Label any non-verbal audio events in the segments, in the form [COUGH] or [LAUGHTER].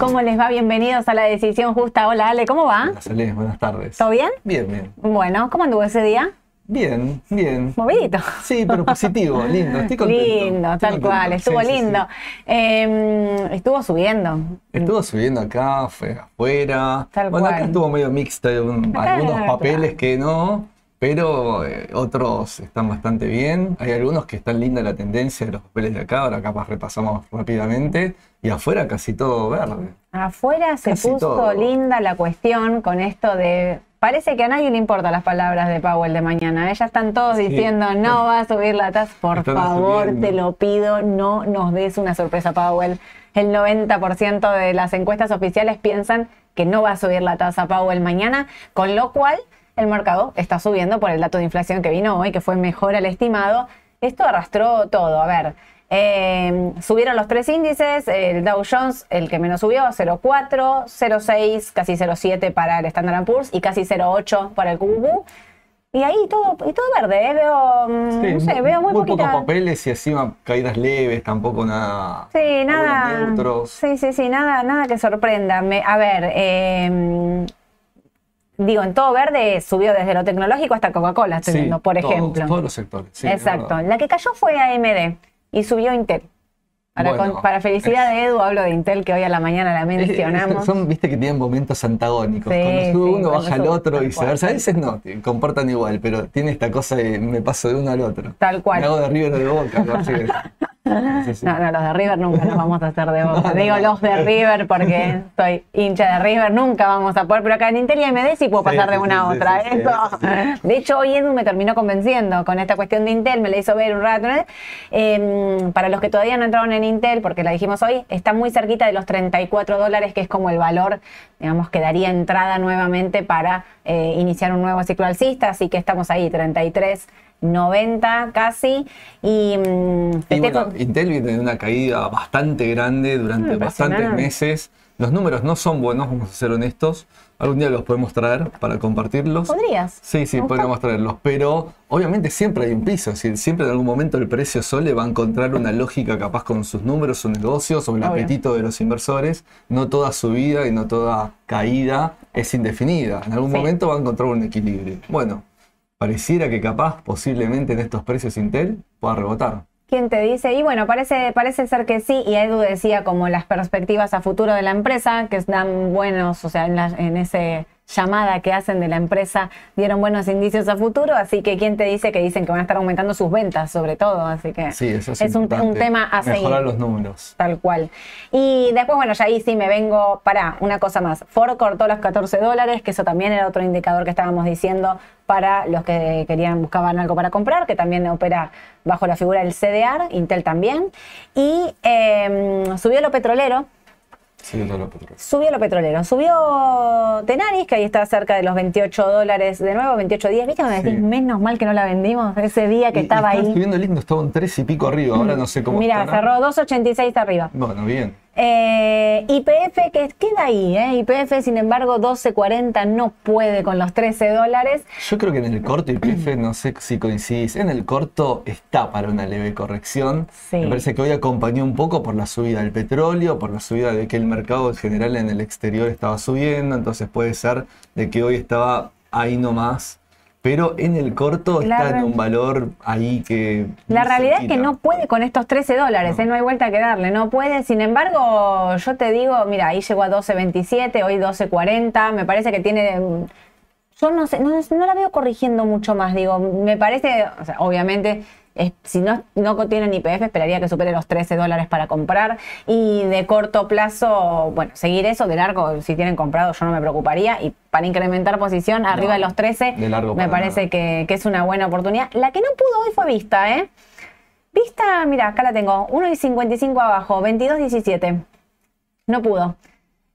¿Cómo les va? Bienvenidos a la decisión justa. Hola Ale, ¿cómo va? Hola, buenas tardes. ¿Todo bien? Bien, bien. Bueno, ¿cómo anduvo ese día? Bien, bien. Movidito. Sí, pero positivo, lindo. Estoy contento. Lindo, Estoy tal contento. cual, estuvo Sí, lindo. sí. Eh, estuvo subiendo. Estuvo subiendo acá, fue afuera. Tal bueno, cual. acá estuvo medio mixta, algunos papeles que no, pero eh, otros están bastante bien. Hay algunos que están linda la tendencia de los papeles de acá, ahora capaz repasamos rápidamente. Y afuera casi todo verde. Afuera se Casi puso todo. linda la cuestión con esto de. Parece que a nadie le importan las palabras de Powell de mañana. Ellas están todos Sí. diciendo no va a subir la tasa. Por Están favor, subiendo. te lo pido, no nos des una sorpresa, Powell. El 90% de las encuestas oficiales piensan que no va a subir la tasa Powell mañana, con lo cual el mercado está subiendo por el dato de inflación que vino hoy, que fue mejor al estimado. Esto arrastró todo. A ver, eh, subieron los tres índices, el Dow Jones, el que menos subió, 0,4, 0,6, casi 0,7 para el Standard Poor's y casi 0,8 para el QQQ. Y ahí todo, y todo verde, ¿eh? veo, mm, Sí, no sé, veo muy, pocos poquita- papeles y encima caídas leves, tampoco nada. Sí, nada. neutros. Sí, sí, sí, nada, nada que sorprenda. Me- a ver, eh, digo, en todo verde subió desde lo tecnológico hasta Coca-Cola, estoy Sí, viendo, por todos, ejemplo. Todos los sectores. sí, Exacto. La que cayó fue AMD y subió Intel. Para, Bueno. con- para felicidad de Edu, hablo de Intel, que hoy a la mañana la mencionamos. Son, viste que tienen momentos antagónicos. Sí, Cuando sube sí, uno, cuando baja el sube, otro tal y viceversa. A veces no, comportan igual, pero tiene esta cosa de me paso de uno al otro. Tal cual. Me hago de River o de Boca. [LAUGHS] ¿no? Sí. No, no, los de River nunca nos vamos a hacer de boca. [LAUGHS] Digo los de River porque [LAUGHS] soy hincha de River, nunca vamos a poder, pero acá en Intel y AMD sí puedo pasar de una a otra. De hecho, hoy Edu me terminó convenciendo con esta cuestión de Intel, me la hizo ver un rato. ¿no? Eh, para los que todavía no entraron en Intel, porque la dijimos hoy, está muy cerquita de los 34 dólares, que es como el valor, digamos, que daría entrada nuevamente para eh, iniciar un nuevo ciclo alcista, así que estamos ahí, 33. 90 casi y, mm, Y festejo- bueno, Intel viene de una caída bastante grande durante bastantes meses. Los números no son buenos, vamos a ser honestos. Algún día los podemos traer para compartirlos. ¿Podrías? Sí, sí, podríamos traerlos, pero obviamente siempre hay un piso, es decir, siempre en algún momento el precio sole va a encontrar una lógica capaz con sus números, sus negocios, o el Obvio. apetito de los inversores. No toda subida y no toda caída es indefinida. En algún Sí. momento va a encontrar un equilibrio. Bueno, pareciera que capaz, posiblemente en estos precios Intel, pueda rebotar. ¿Quién te dice? Y bueno, parece, parece ser que sí, y Edu decía como las perspectivas a futuro de la empresa, que dan buenos, o sea, en, la- en ese llamada que hacen de la empresa, dieron buenos indicios a futuro, así que ¿quién te dice que dicen que van a estar aumentando sus ventas, sobre todo? Así que Sí, eso es, es un, tema a seguir. Mejorar los números. Tal cual. Y después, bueno, ya ahí sí me vengo para una cosa más. Ford cortó los 14 dólares, que eso también era otro indicador que estábamos diciendo para los que querían, buscaban algo para comprar, que también opera bajo la figura del CDR, Intel también. Y eh, subió lo petrolero, Sí, todo lo petróleo. subió lo petrolero. Subió Tenaris, que ahí está cerca de los 28 dólares de nuevo, 28.10. ¿Viste cuando Sí. decís, menos mal que no la vendimos ese día que Y- y estaba estaba ahí? subiendo lindo, estaba un 3 y pico arriba, ahora no sé cómo Mira, cerró 2.86 arriba. Bueno, bien. Eh, IPF que queda ahí, ¿eh? IPF sin embargo 12.40 no puede con los 13 dólares. Yo creo que en el corto YPF, no sé si coincidís, en el corto está para una leve corrección. Sí. Me parece que hoy acompañó un poco por la subida del petróleo, por la subida de que el mercado en general en el exterior estaba subiendo, entonces puede ser de que hoy estaba ahí nomás. Pero en el corto La está en un valor ahí que... La realidad es que no puede con estos 13 dólares, No. ¿eh? no hay vuelta que darle, no puede. Sin embargo, yo te digo, mira, ahí llegó a 12.27, hoy 12.40, me parece que tiene... mm, Yo no sé, no, no la veo corrigiendo mucho más, digo, me parece, o sea, obviamente, es- si no, no tienen IPF, esperaría que supere los 13 dólares para comprar. Y de corto plazo, bueno, seguir eso, de largo, si tienen comprado, yo no me preocuparía. Y para incrementar posición arriba No, de los 13, de largo me parece que, que es una buena oportunidad. La que no pudo hoy fue Vista, ¿eh? Vista, mira, acá la tengo, 1,55 abajo, 22,17. No pudo.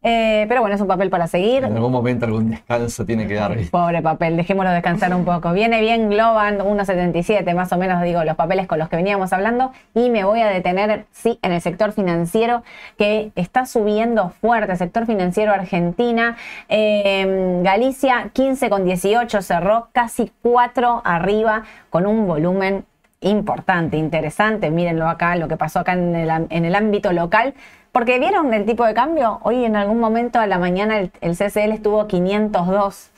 Eh, pero bueno, es un papel para seguir. En algún momento algún descanso tiene que dar. [LAUGHS] Pobre papel, dejémoslo descansar un poco. Viene bien Globant 1.77, más o menos digo los papeles con los que veníamos hablando. Y me voy a detener, sí, en el sector financiero que está subiendo fuerte, sector financiero Argentina. Eh, Galicia 15,18 cerró, casi 4 arriba, con un volumen importante, interesante. Mírenlo acá, lo que pasó acá en el, en el ámbito local. Porque vieron el tipo de cambio. Hoy en algún momento a la mañana el, el CCL estuvo 502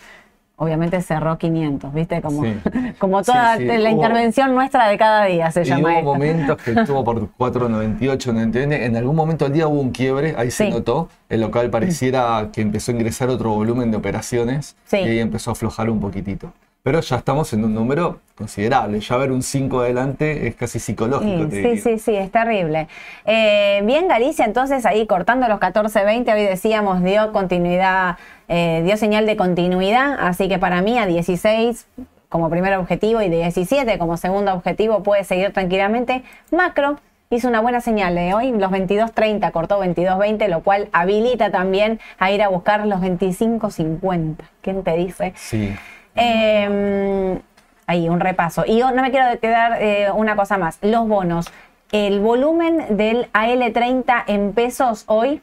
obviamente cerró 500, ¿viste? Como, [LAUGHS] como toda la intervención nuestra de cada día se y llama. Hubo momentos que estuvo por [LAUGHS] 498, no En algún momento del día hubo un quiebre, ahí se notó. El local pareciera que empezó a ingresar otro volumen de operaciones y ahí empezó a aflojar un poquitito. Pero ya estamos en un número considerable. Ya ver un 5 adelante es casi psicológico. Sí, sí, sí, sí, es terrible. Eh, bien, Galicia, entonces ahí cortando los 14-20, hoy decíamos, dio continuidad, eh, dio señal de continuidad. Así que para mí a 16 como primer objetivo y de 17 como segundo objetivo puede seguir tranquilamente. Macro hizo una buena señal de hoy, los 22.30 cortó 22.20, lo cual habilita también a ir a buscar los 25.50. ¿Quién te dice? Sí. Eh, ahí, un repaso. Y yo no me quiero quedar eh, una cosa más. Los bonos. El volumen del AL30 en pesos hoy,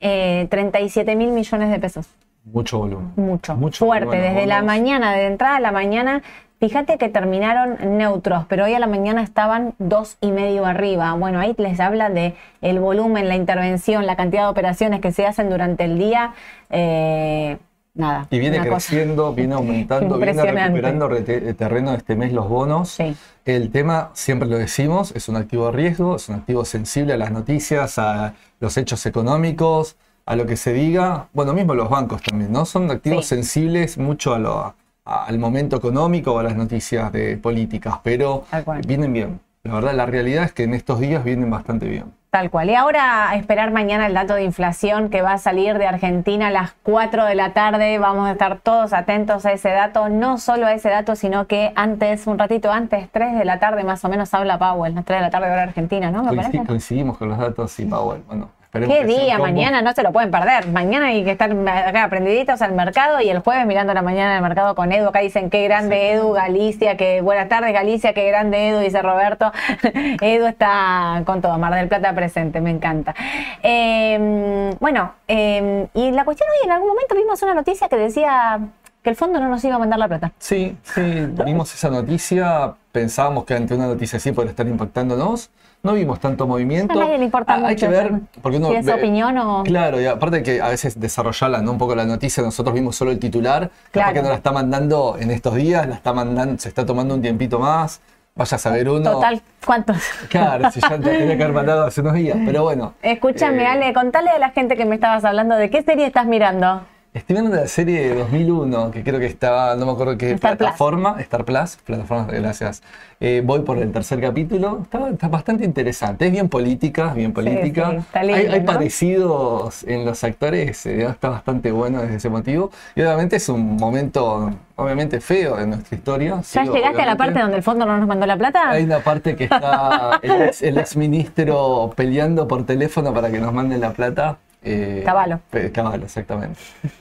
eh, 37 mil millones de pesos. Mucho volumen. Mucho. Mucho Fuerte. Desde la mañana, de entrada a la mañana, fíjate que terminaron neutros, pero hoy a la mañana estaban dos y medio arriba. Bueno, ahí les habla de el volumen, la intervención, la cantidad de operaciones que se hacen durante el día. Eh, nada. Y viene creciendo, viene aumentando, viene recuperando eh, terreno este mes los bonos. El tema, siempre lo decimos, es un activo de riesgo, es un activo sensible a las noticias, a los hechos económicos, a lo que se diga. Bueno, mismo los bancos también, ¿no? Son activos sensibles mucho a al momento económico o a las noticias de políticas, pero vienen bien. La verdad, la realidad es que en estos días vienen bastante bien. Tal cual. Y ahora a esperar mañana el dato de inflación que va a salir de Argentina a las 4 de la tarde. Vamos a estar todos atentos a ese dato, no solo a ese dato, sino que antes, un ratito antes, 3 de la tarde más o menos habla Powell, 3 de la tarde hora Argentina, ¿no? ¿Me Coincidimos con los datos y Powell. Bueno, ¿Qué día? Mañana no se lo pueden perder. Mañana hay que estar acá aprendiditos al mercado y el jueves mirando la mañana del mercado con Edu. Acá dicen qué grande Edu, Galicia, que buenas tardes Galicia, qué grande Edu, dice Roberto. [LAUGHS] Edu está con todo, Mar del Plata presente, me encanta. Em, bueno, em, y la cuestión hoy, en algún momento vimos una noticia que decía que el fondo no nos iba a mandar la plata. Sí, sí, [LAUGHS] vimos esa noticia, pensábamos que ante una noticia así podría estar impactándonos no vimos tanto movimiento. A nadie le importa mucho. Hay que ver, porque uno si es opinión o... Claro, y aparte que a veces desarrollarla, ¿no? Un poco la noticia, nosotros vimos solo el titular, claro. que no la está mandando en estos días, la está mandando, se está tomando un tiempito más. Vaya a saber uno. Total, ¿cuántos? Claro, si ya [LAUGHS] te tenía que haber mandado hace unos días, pero bueno. Escúchame, eh, Ale, contale a la gente que me estabas hablando de qué serie estás mirando. Estoy viendo la serie de 2001, que creo que estaba, no me acuerdo qué plataforma, Star Plus, plataforma, gracias. Eh, voy por el tercer capítulo, está, bastante interesante, es bien política, bien política. hay, parecidos en los actores, eh, está bastante bueno desde ese motivo. Y obviamente es un momento, obviamente feo de nuestra historia. ¿Ya llegaste a la parte donde el fondo no nos mandó la plata? Hay una parte que está [LAUGHS] el ex ministro peleando por teléfono para que nos manden la plata. Eh, Caballo. Caballo, exactamente.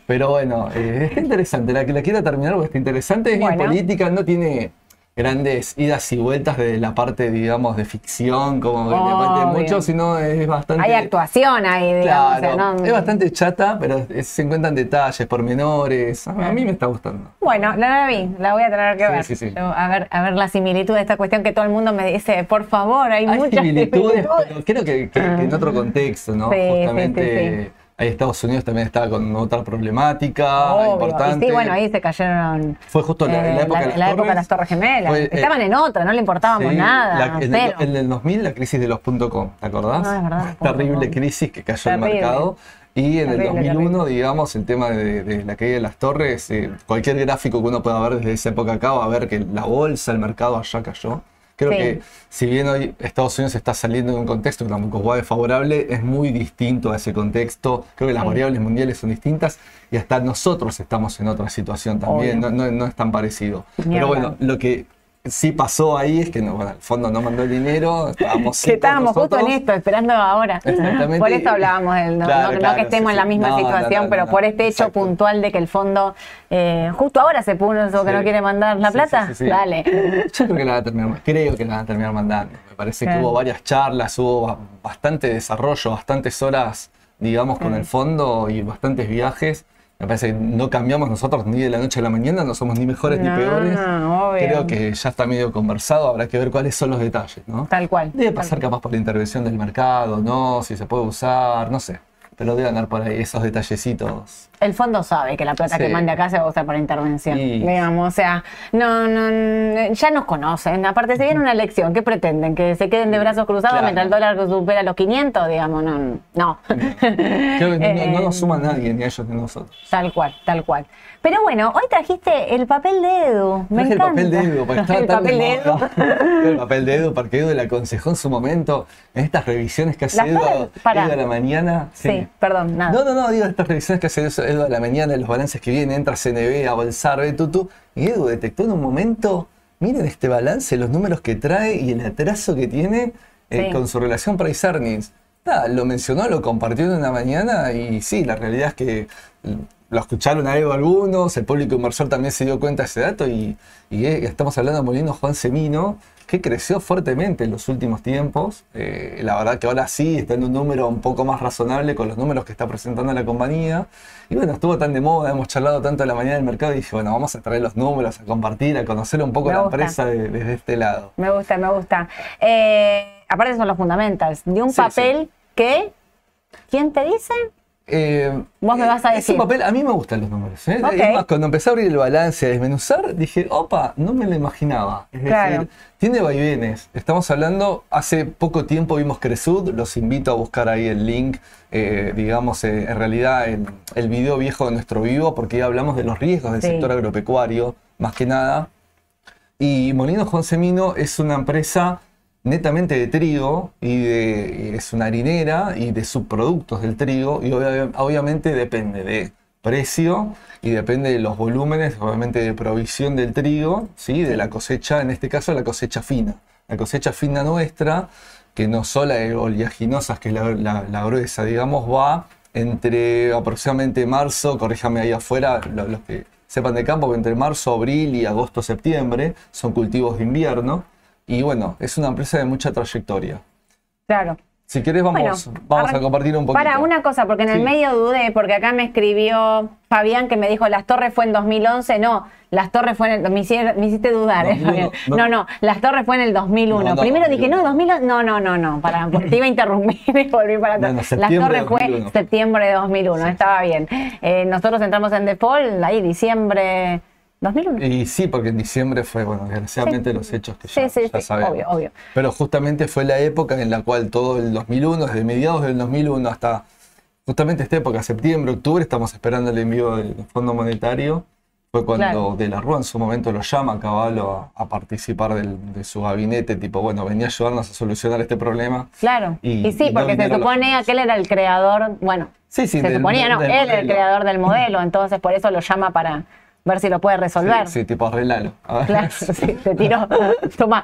Pero bueno, eh, está interesante. La que la quiero terminar porque está interesante. Es bien política, no tiene grandes idas y vueltas de la parte, digamos, de ficción, como que le mucho, sino es bastante... Hay actuación ahí, digamos. Claro, Es bastante chata, pero se encuentran detalles, pormenores. A, a mí me está gustando. Bueno, la vi, la voy a tener que ver. Sí, sí, a ver. A ver la similitud de esta cuestión que todo el mundo me dice, por favor, hay, muchas similitudes, pero creo que, en otro contexto, ¿no? Justamente Ahí Estados Unidos también estaba con otra problemática importante. sí, bueno, ahí se cayeron. Fue justo en la, eh, época, de, las de las Torres Gemelas. Eh, Estaban en otra, no le importábamos nada. en, el, 2000, la crisis de los .com, ¿te acordás? No, es verdad. Terrible crisis que cayó el mercado. Y en el 2001, digamos, el tema de, la caída de las torres, eh, cualquier gráfico que uno pueda ver desde esa época acá va a ver que la bolsa, el mercado allá cayó. Creo que si bien hoy Estados Unidos está saliendo de un contexto que tampoco es favorable, es muy distinto a ese contexto. Creo que las variables mundiales son distintas y hasta nosotros estamos en otra situación también, no, no, es tan parecido. Pero bueno, lo que sí pasó ahí es que no, bueno, el fondo no mandó el dinero, estábamos Que estábamos justo en esto, esperando ahora. Por eso hablábamos del no, no, que estemos en la misma situación, pero por este hecho puntual de que el fondo eh, justo ahora se puso que no quiere mandar la plata. Dale. [LAUGHS] Yo creo que la van a terminar, creo que la van a terminar mandando. Me parece que hubo varias charlas, hubo bastante desarrollo, bastantes horas, digamos, con el fondo y bastantes viajes Me parece que no cambiamos nosotros ni de la noche a la mañana, no somos ni mejores ni peores. Creo que ya está medio conversado, habrá que ver cuáles son los detalles, ¿no? Tal cual. Debe pasar capaz por la intervención del mercado, ¿no? Si se puede usar, no sé. Pero debe andar por ahí esos detallecitos. El fondo sabe que la plata Sí. que mande acá se va a usar para intervención. Sí. Digamos, o sea, no, no, ya nos conocen. Aparte, si viene una elección, ¿qué pretenden? ¿Que se queden de brazos cruzados Claro. mientras el dólar supera los 500? Digamos, no. no. [LAUGHS] No, no [LAUGHS] Eh, nos suma nadie, ni a ellos ni a nosotros. Tal cual, tal cual. Pero bueno, hoy trajiste el papel de Edu. Me Traje el encanta. papel de Edu, porque [LAUGHS] estaba el tan papel de Edu. [LAUGHS] el papel de Edu, porque Edu le aconsejó en su momento, en estas revisiones que hace Edu, para-. Edu a la mañana. Sí, perdón, nada. No, no, no, digo estas revisiones que hace Edu a la mañana, los balances que vienen, entra CNB a bolsar, ve tutu, y Edu detectó en un momento, miren este balance, los números que trae y el atraso que tiene eh, Sí. con su relación price earnings. Nada, lo mencionó, lo compartió en una mañana y sí, la realidad es que lo escucharon a Edu algunos, el público inversor también se dio cuenta de ese dato y, y, eh, estamos hablando de Molino Juan Semino, que creció fuertemente en los últimos tiempos. Eh, la verdad que ahora sí está en un número un poco más razonable con los números que está presentando la compañía. Y bueno, estuvo tan de moda, hemos charlado tanto a la mañana del mercado y dije, bueno, vamos a traer los números, a compartir, a conocer un poco Me la gusta. empresa de- desde este lado. Me gusta, me gusta. Eh, aparte son los fundamentals. De un Sí, papel que... ¿Quién te dice? Eh, Vos me vas a ese decir. papel, a mí me gustan los números. ¿eh? Ok. Es más, cuando empecé a abrir el balance, a desmenuzar, dije, opa, no me lo imaginaba. Es Claro. decir, tiene vaivenes. Estamos hablando, hace poco tiempo vimos Cresud, los invito a buscar ahí el link, eh, digamos, eh, en realidad el, el video viejo de nuestro vivo, porque ya hablamos de los riesgos del Sí. sector agropecuario, más que nada. Y Molino Juan Semino es una empresa netamente de trigo y, de, es una harinera y de subproductos del trigo y obvia- obviamente depende de precio y depende de los volúmenes, obviamente de provisión del trigo, ¿sí? de la cosecha, en este caso la cosecha fina. La cosecha fina nuestra, que no son las oleaginosas, que es la, la- la gruesa, digamos, va entre aproximadamente marzo, corríjame ahí afuera, lo- los que sepan de campo, que entre marzo, abril y agosto, septiembre son cultivos de invierno. Y bueno, es una empresa de mucha trayectoria. Claro. Si querés, vamos, Bueno, vamos a compartir un poquito. Para una cosa, porque en el Sí. medio dudé, porque acá me escribió Fabián que me dijo Las Torres fue en 2011. No, Las Torres fue en el. Me hiciste, me hiciste dudar, ¿eh, 2001, Fabián? no. No, no, Las Torres fue en el 2001. No, no, Primero dije, no, 2001. 2001. No, no, no, no. Para, porque te iba a interrumpir [LAUGHS] y volví para atrás. No, no, Las Torres fue 2001. septiembre de 2001. Estaba bien. Eh, nosotros entramos en default ahí, diciembre 2001. Y sí, porque en diciembre fue, bueno, desgraciadamente los hechos que ya, Sí, sí, ya sí, sabemos. obvio, obvio. Pero justamente fue la época en la cual todo el 2001, desde mediados del 2001 hasta justamente esta época, septiembre, octubre, estamos esperando el envío del Fondo Monetario. Fue cuando Claro. De la Rúa en su momento lo llama a Caballo a, a participar del- de su gabinete, tipo, bueno, venía a ayudarnos a solucionar este problema. Claro. Y- Y, sí, y no porque se los supone fondos. aquel era el creador, bueno, Sí, sí, se del- suponía, no, del él era el creador del modelo, entonces por eso lo llama para ver si lo puede resolver. Sí, sí, tipo arreglalo. [LAUGHS] Claro, sí, te tiró. [LAUGHS] Toma.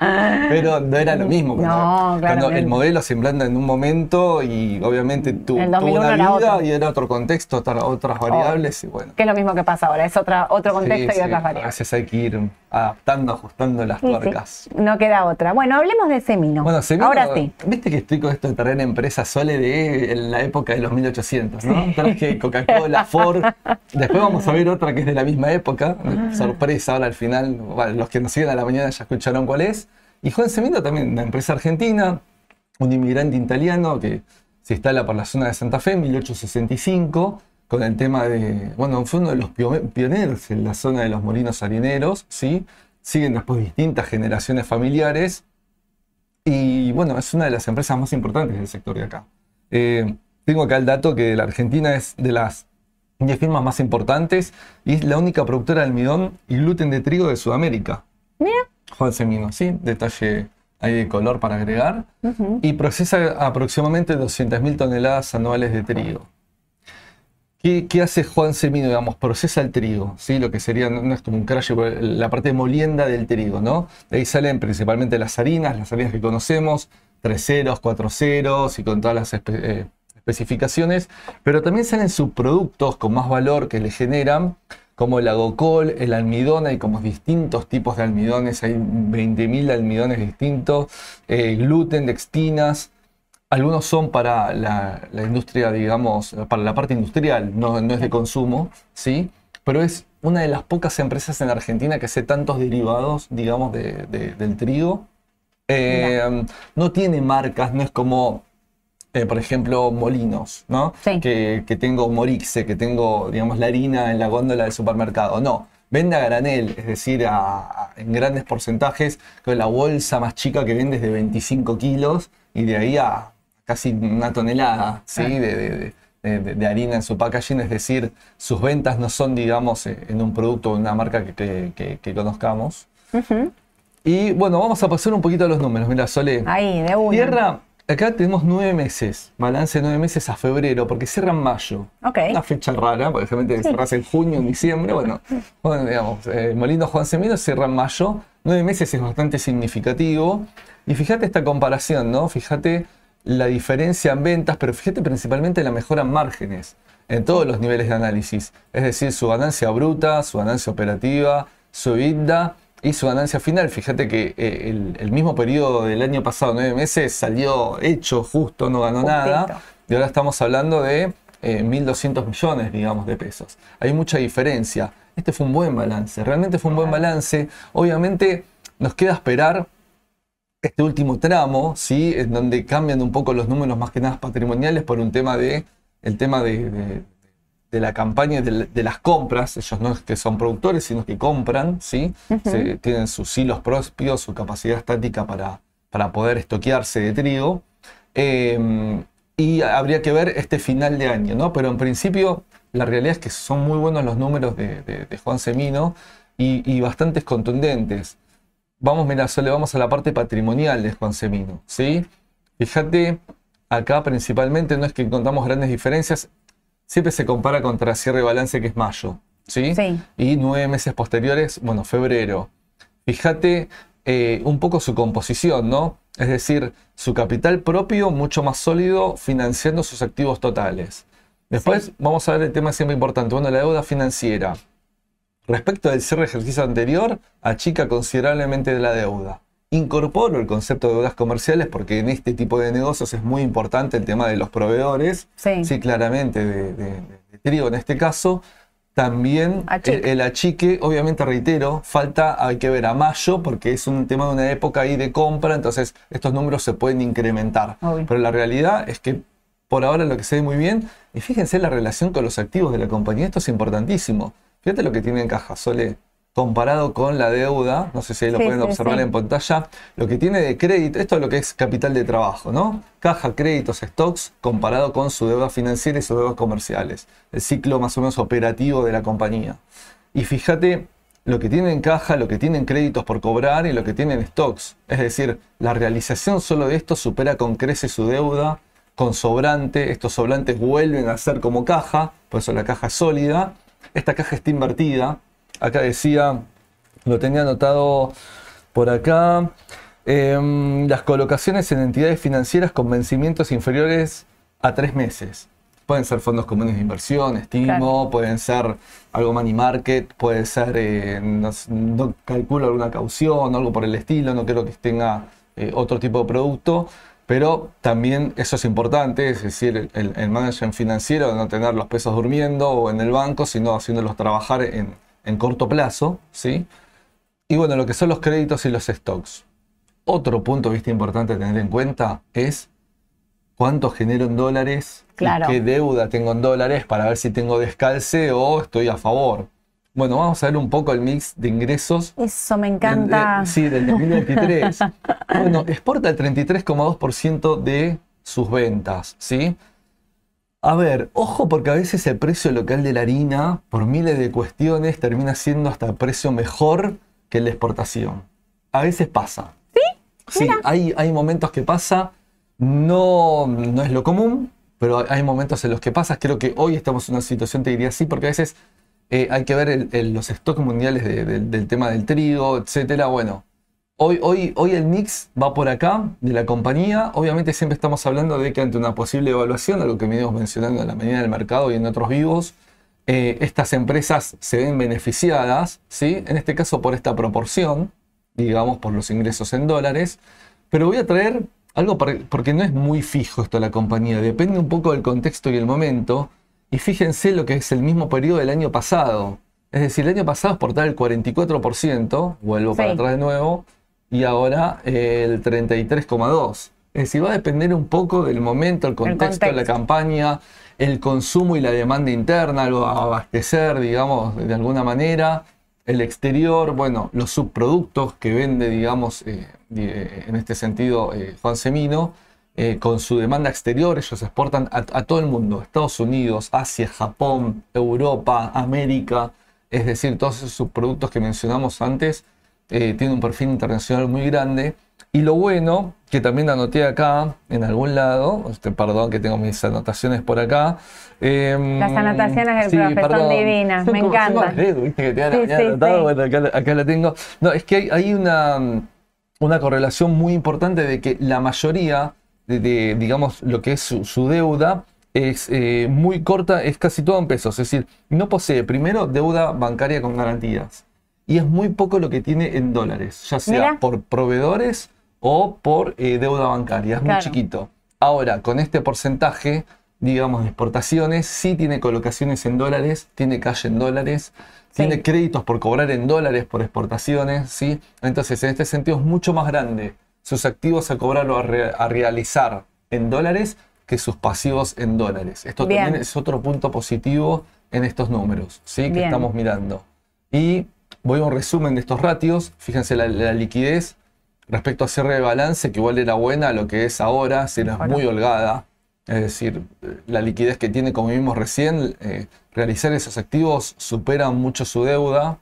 Pero no era lo mismo. Cuando, No, cuando claramente. el modelo se implanta en un momento y obviamente tuvo 2001 una vida otro. y era otro contexto, otra- otras variables y bueno. Que es lo mismo que pasa ahora, es otra, otro contexto Sí, y otras variables. veces hay que ir adaptando, ajustando las tuercas. no queda otra. Bueno, hablemos de Semino. Bueno, Semino, Ahora sí. Viste que estoy con esto de traer empresas Sole de en la época de los 1800, ¿no? Traje Coca-Cola, Ford. [LAUGHS] Después vamos a ver otra que es de la misma época. Sorpresa, ahora al final, bueno, los que nos siguen a la mañana ya escucharon cuál es. Y Juan Semino también, una empresa argentina, un inmigrante italiano que se instala por la zona de Santa Fe en 1865 con el tema de, bueno, fue uno de los pio- pioneros en la zona de los molinos harineros, ¿sí? Siguen después distintas generaciones familiares y bueno, es una de las empresas más importantes del sector de acá. Eh, tengo acá el dato que la Argentina es de las 10 firmas más importantes y es la única productora de almidón y gluten de trigo de Sudamérica. Mira. Juan Semino, ¿sí? Detalle ahí de color para agregar. Y procesa aproximadamente 200.000 toneladas anuales de trigo. ¿Qué, qué hace Juan Semino? Digamos, procesa el trigo, ¿sí? Lo que sería, no no es como un crash, la parte molienda del trigo, ¿no? De ahí salen principalmente las harinas, las harinas que conocemos, tres ceros, cuatro ceros y con todas las espe- eh, especificaciones, pero también salen subproductos con más valor que le generan, como el agocol, el almidón, hay como distintos tipos de almidones, hay 20.000 almidones distintos, eh, gluten, dextinas, Algunos son para la, industria, digamos, para la parte industrial, no, no es de consumo, ¿sí? Pero es una de las pocas empresas en Argentina que hace tantos derivados, digamos, del trigo. Eh, no tiene marcas, no es como, eh, por ejemplo, Molinos, ¿no? Que, tengo Morixe, que tengo, digamos, la harina en la góndola del supermercado. No, vende a granel, es decir, en grandes porcentajes, con la bolsa más chica que vende es de 25 kilos y de ahí a casi una tonelada ¿sí? de, harina en su packaging, es decir, sus ventas no son, digamos, eh, en un producto o una marca que, conozcamos. Y bueno, vamos a pasar un poquito a los números. Mira, Sole. Ahí, de una. Tierra, acá tenemos nueve meses, balance de nueve meses a febrero, porque cierra en mayo. Ok. Una fecha rara, porque realmente cerras en junio, en diciembre. Bueno, [LAUGHS] bueno digamos, eh, Molino Juan Semino cierra en mayo. Nueve meses es bastante significativo. Y fíjate esta comparación, ¿no? Fíjate la diferencia en ventas, pero fíjate principalmente la mejora en márgenes en todos los niveles de análisis. Es decir, su ganancia bruta, su ganancia operativa, su EBITDA y su ganancia final. Fíjate que eh, el, mismo periodo del año pasado, nueve meses, salió hecho justo, no ganó nada. Y ahora estamos hablando de 1.200 eh, millones, digamos, de pesos. Hay mucha diferencia. Este fue un buen balance, realmente fue un buen balance. Obviamente nos queda esperar este último tramo, ¿sí? En donde cambian un poco los números más que nada patrimoniales por un tema de, el tema de, la campaña de, las compras. Ellos no es que son productores, sino que compran, ¿sí? tienen sus hilos propios, su capacidad estática para, para poder estoquearse de trigo. Em, y habría que ver este final de año, ¿no? Pero en principio la realidad es que son muy buenos los números de, Juan Semino y, y bastantes contundentes. Vamos, mira, solo vamos a la parte patrimonial de Juan Semino, ¿sí? Fíjate, acá principalmente no es que encontramos grandes diferencias, siempre se compara contra cierre de balance que es mayo, ¿sí? sí. Y nueve meses posteriores, bueno, febrero. Fíjate eh, un poco su composición, ¿no? Es decir, su capital propio mucho más sólido financiando sus activos totales. Después vamos a ver el tema siempre importante, bueno, la deuda financiera. Respecto del cierre de ejercicio anterior, achica considerablemente de la deuda. Incorporo el concepto de deudas comerciales porque en este tipo de negocios es muy importante el tema de los proveedores. Sí, claramente, de, trigo en este caso. También El, achique, obviamente reitero, falta, hay que ver a mayo porque es un tema de una época ahí de compra, entonces estos números se pueden incrementar. Pero la realidad es que por ahora lo que se ve muy bien, y fíjense la relación con los activos de la compañía, esto es importantísimo. Fíjate lo que tiene en caja, Sole, comparado con la deuda, no sé si ahí lo pueden observar en pantalla, lo que tiene de crédito, esto es lo que es capital de trabajo, ¿no? Caja, créditos, stocks, comparado con su deuda financiera y sus deudas comerciales, el ciclo más o menos operativo de la compañía. Y fíjate lo que tiene en caja, lo que tienen créditos por cobrar y lo que tienen stocks. Es decir, la realización solo de esto supera con crece su deuda con sobrante. Estos sobrantes vuelven a ser como caja, por eso la caja es sólida esta caja está invertida. Acá decía, lo tenía anotado por acá. Em, las colocaciones en entidades financieras con vencimientos inferiores a tres meses. Pueden ser fondos comunes de inversión, estimo, pueden ser algo money market, puede ser, eh, no, calculo alguna caución, algo por el estilo, no creo que tenga eh, otro tipo de producto. Pero también eso es importante, es decir, el, el management financiero de no tener los pesos durmiendo o en el banco, sino haciéndolos trabajar en, corto plazo, ¿sí? Y bueno, lo que son los créditos y los stocks. Otro punto de vista importante a tener en cuenta es cuánto genero en dólares, qué deuda tengo en dólares para ver si tengo descalce o estoy a favor. Bueno, vamos a ver un poco el mix de ingresos. Eso me encanta. sí, del 2023. [LAUGHS] bueno, exporta el 33,2% de sus ventas, ¿sí? A ver, ojo porque a veces el precio local de la harina, por miles de cuestiones, termina siendo hasta precio mejor que la exportación. A veces pasa. ¿Sí? Sí, hay, hay momentos que pasa. No, no es lo común, pero hay momentos en los que pasa. Creo que hoy estamos en una situación, te diría así, porque a veces eh, hay que ver los stocks mundiales del tema del trigo, etcétera. Bueno, hoy, hoy, hoy el mix va por acá de la compañía. Obviamente siempre estamos hablando de que ante una posible evaluación, algo que venimos mencionando en la medida del mercado y en otros vivos, eh, estas empresas se ven beneficiadas, ¿sí? En este caso por esta proporción, digamos, por los ingresos en dólares. Pero voy a traer algo porque no es muy fijo esto la compañía, depende un poco del contexto y el momento. Y fíjense lo que es el mismo periodo del año pasado. Es decir, el año pasado exportaba el 44%, vuelvo para atrás de nuevo, y ahora el 33,2%. Es decir, va a depender un poco del momento, el contexto, de la campaña, el consumo y la demanda interna, lo abastecer, digamos, de alguna manera, el exterior, bueno, los subproductos que vende, digamos, eh, en este sentido, eh, Juan Semino, eh, con su demanda exterior, ellos exportan a, todo el mundo, Estados Unidos, Asia, Japón, Europa, América, es decir, todos esos subproductos que mencionamos antes tienen un perfil internacional muy grande. Y lo bueno, que también anoté acá, en algún lado, este, perdón que tengo mis anotaciones por acá. Em, Las anotaciones del profesor divinas, me encanta. acá, la tengo. No, es que hay, una, una correlación muy importante de que la mayoría de, digamos, lo que es su, deuda es eh, muy corta, es casi todo en pesos. Es decir, no posee primero deuda bancaria con garantías. Y es muy poco lo que tiene en dólares, ya sea por proveedores o por eh, deuda bancaria, es muy chiquito. Ahora, con este porcentaje, digamos, de exportaciones, sí tiene colocaciones en dólares, tiene calle en dólares, tiene créditos por cobrar en dólares por exportaciones, ¿sí? Entonces, en este sentido es mucho más grande sus activos a cobrar o a, realizar en dólares que sus pasivos en dólares. Esto también es otro punto positivo en estos números, ¿sí? Que estamos mirando. Y voy a un resumen de estos ratios. Fíjense la liquidez respecto a cierre de balance, que igual era buena, lo que es ahora, si era muy holgada. Es decir, la liquidez que tiene, como vimos recién, eh, realizar esos activos supera mucho su deuda.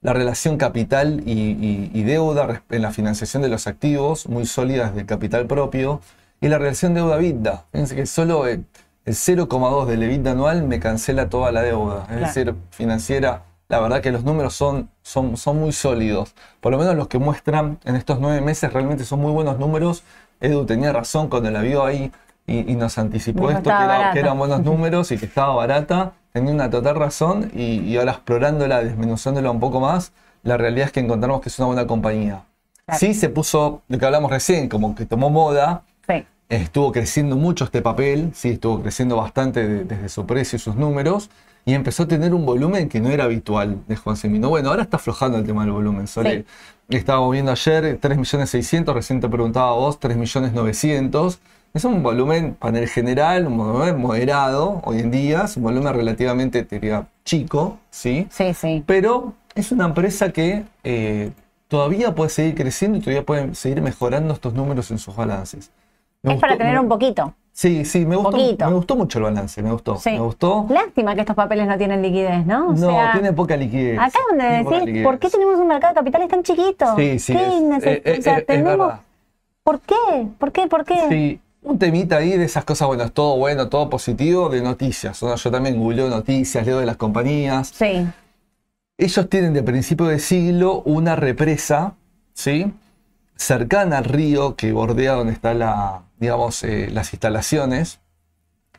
La relación capital y, deuda en la financiación de los activos, muy sólidas de capital propio. Y la relación deuda-vida. Fíjense que solo el, 0,2 del EBITDA anual me cancela toda la deuda. Es decir, financiera la verdad que los números son, son, son muy sólidos. Por lo menos los que muestran en estos nueve meses realmente son muy buenos números. Edu tenía razón cuando la vio ahí y, nos anticipó esto, que, eran buenos [LAUGHS] números y que estaba barata. Tenía una total razón y, ahora explorándola, desmenuzándola un poco más, la realidad es que encontramos que es una buena compañía. Sí se puso, de que hablamos recién, como que tomó moda. Estuvo creciendo mucho este papel, sí, estuvo creciendo bastante desde su precio y sus números y empezó a tener un volumen que no era habitual de Juan Semino. Bueno, ahora está aflojando el tema del volumen, Sole. Estábamos viendo ayer 3.600.000, recién te preguntaba vos, 3.900.000. Es un volumen, panel general, un volumen moderado hoy en día, es un volumen relativamente, te diría, chico, ¿sí? Sí, sí. Pero es una empresa que eh, todavía puede seguir creciendo y todavía puede seguir mejorando estos números en sus balances. es para tener un poquito. Sí, sí, me gustó, me gustó mucho el balance, me gustó, me gustó. Lástima que estos papeles no tienen liquidez, ¿no? no, tienen poca liquidez. Acá es donde decís, ¿por qué tenemos un mercado de capitales tan chiquito? Sí, sí, ¿Qué es, o sea, tenemos... ¿Por qué? ¿Por qué? ¿Por qué? Sí, un temita ahí de esas cosas, bueno, es todo bueno, todo positivo, de noticias. Yo también googleo noticias, leo de las compañías. Sí. Ellos tienen de principio de siglo una represa, ¿sí? cercana al río que bordea donde están la, digamos, eh, las instalaciones.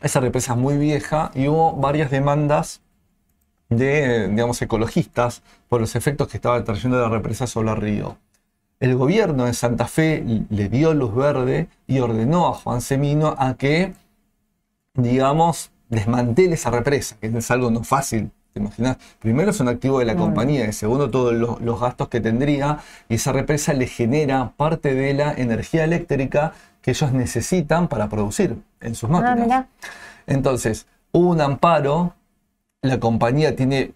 Esa represa es muy vieja y hubo varias demandas de, digamos, ecologistas por los efectos que estaba trayendo la represa sobre el río. El gobierno de Santa Fe le dio luz verde y ordenó a Juan Semino a que, digamos, desmantele esa represa, que es algo no fácil imaginas? Primero es un activo de la compañía y segundo todos los, gastos que tendría y esa represa le genera parte de la energía eléctrica que ellos necesitan para producir en sus ah, máquinas. Entonces, hubo un amparo, la compañía tiene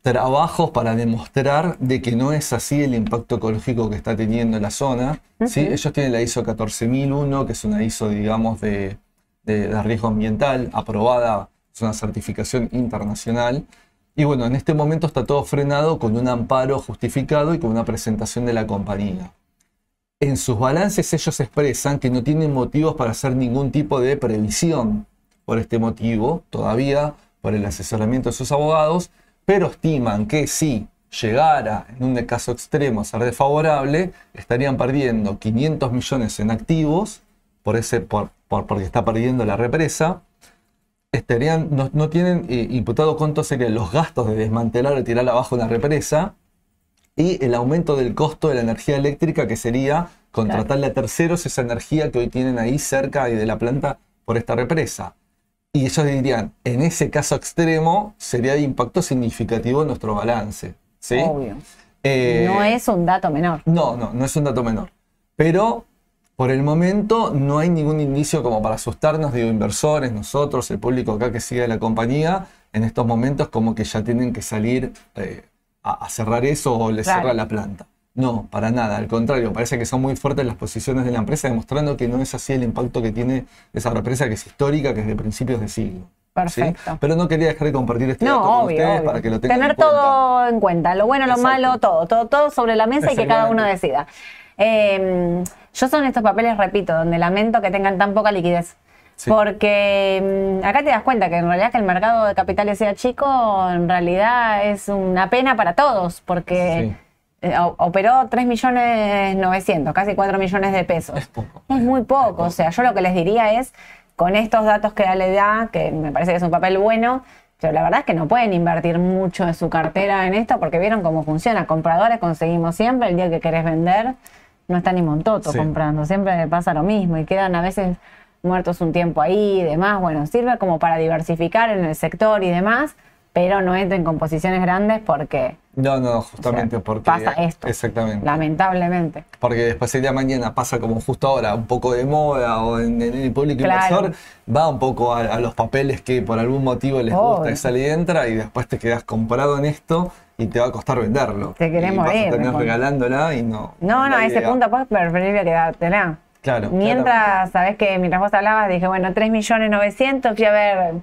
trabajos para demostrar de que no es así el impacto ecológico que está teniendo la zona. ¿sí? Ellos tienen la ISO 14001, que es una ISO, digamos, de, de riesgo ambiental, aprobada, es una certificación internacional. Y bueno, en este momento está todo frenado con un amparo justificado y con una presentación de la compañía. En sus balances ellos expresan que no tienen motivos para hacer ningún tipo de previsión por este motivo, todavía por el asesoramiento de sus abogados, pero estiman que si llegara en un caso extremo a ser desfavorable, estarían perdiendo 500 millones en activos por ese, por, porque está perdiendo la represa, estarían, no, tienen eh, imputado cuánto serían los gastos de desmantelar o tirar abajo una represa y el aumento del costo de la energía eléctrica, que sería contratarle a terceros esa energía que hoy tienen ahí cerca y de la planta por esta represa. Y ellos dirían, en ese caso extremo, sería de impacto significativo en nuestro balance. ¿sí? Obvio. Eh, no es un dato menor. No, no, no es un dato menor. Pero por el momento no hay ningún indicio como para asustarnos, digo, inversores, nosotros, el público acá que sigue la compañía, en estos momentos como que ya tienen que salir eh, a, a cerrar eso o le Claro. cerrar la planta. No, para nada, al contrario, parece que son muy fuertes las posiciones de la empresa, demostrando que no es así el impacto que tiene esa represa que es histórica, que es de principios de siglo. ¿sí? Perfecto. Pero no quería dejar de compartir este dato No, con obvio, ustedes obvio. para que lo tengan Tener en cuenta. todo en cuenta, lo bueno, lo Exacto. malo, todo, todo, todo sobre la mesa y que cada uno decida. Eh, yo son estos papeles, repito, donde lamento que tengan tan poca liquidez. Sí. Porque mm, acá te das cuenta que en realidad que el mercado de capitales sea chico, en realidad es una pena para todos, porque eh, o- operó 3 millones 900, casi 4 millones de pesos. Es poco. Es muy poco, o sea, yo lo que les diría es, con estos datos que le da, que me parece que es un papel bueno, pero la verdad es que no pueden invertir mucho de su cartera en esto porque vieron cómo funciona. Compradores conseguimos siempre, el día que querés vender, no está ni Montoto Sí. comprando, siempre pasa lo mismo y quedan a veces muertos un tiempo ahí y demás. Bueno, sirve como para diversificar en el sector y demás, pero no entren con posiciones grandes porque No, no, o sea, justamente porque... pasa esto. Exactamente. Lamentablemente. Porque después el día de mañana pasa como justo ahora, un poco de moda o en, en el público Claro. inversor, va un poco a, a los papeles que por algún motivo les gusta y sale y entra y después te quedas comprado en esto y te va a costar venderlo. Te querés y Vas a terminar regalándola y no. No, no, a ese punto pues preferible quedártela. Claro. Mientras, sabes que mientras vos hablabas, dije, bueno, 3 millones 900, fui a ver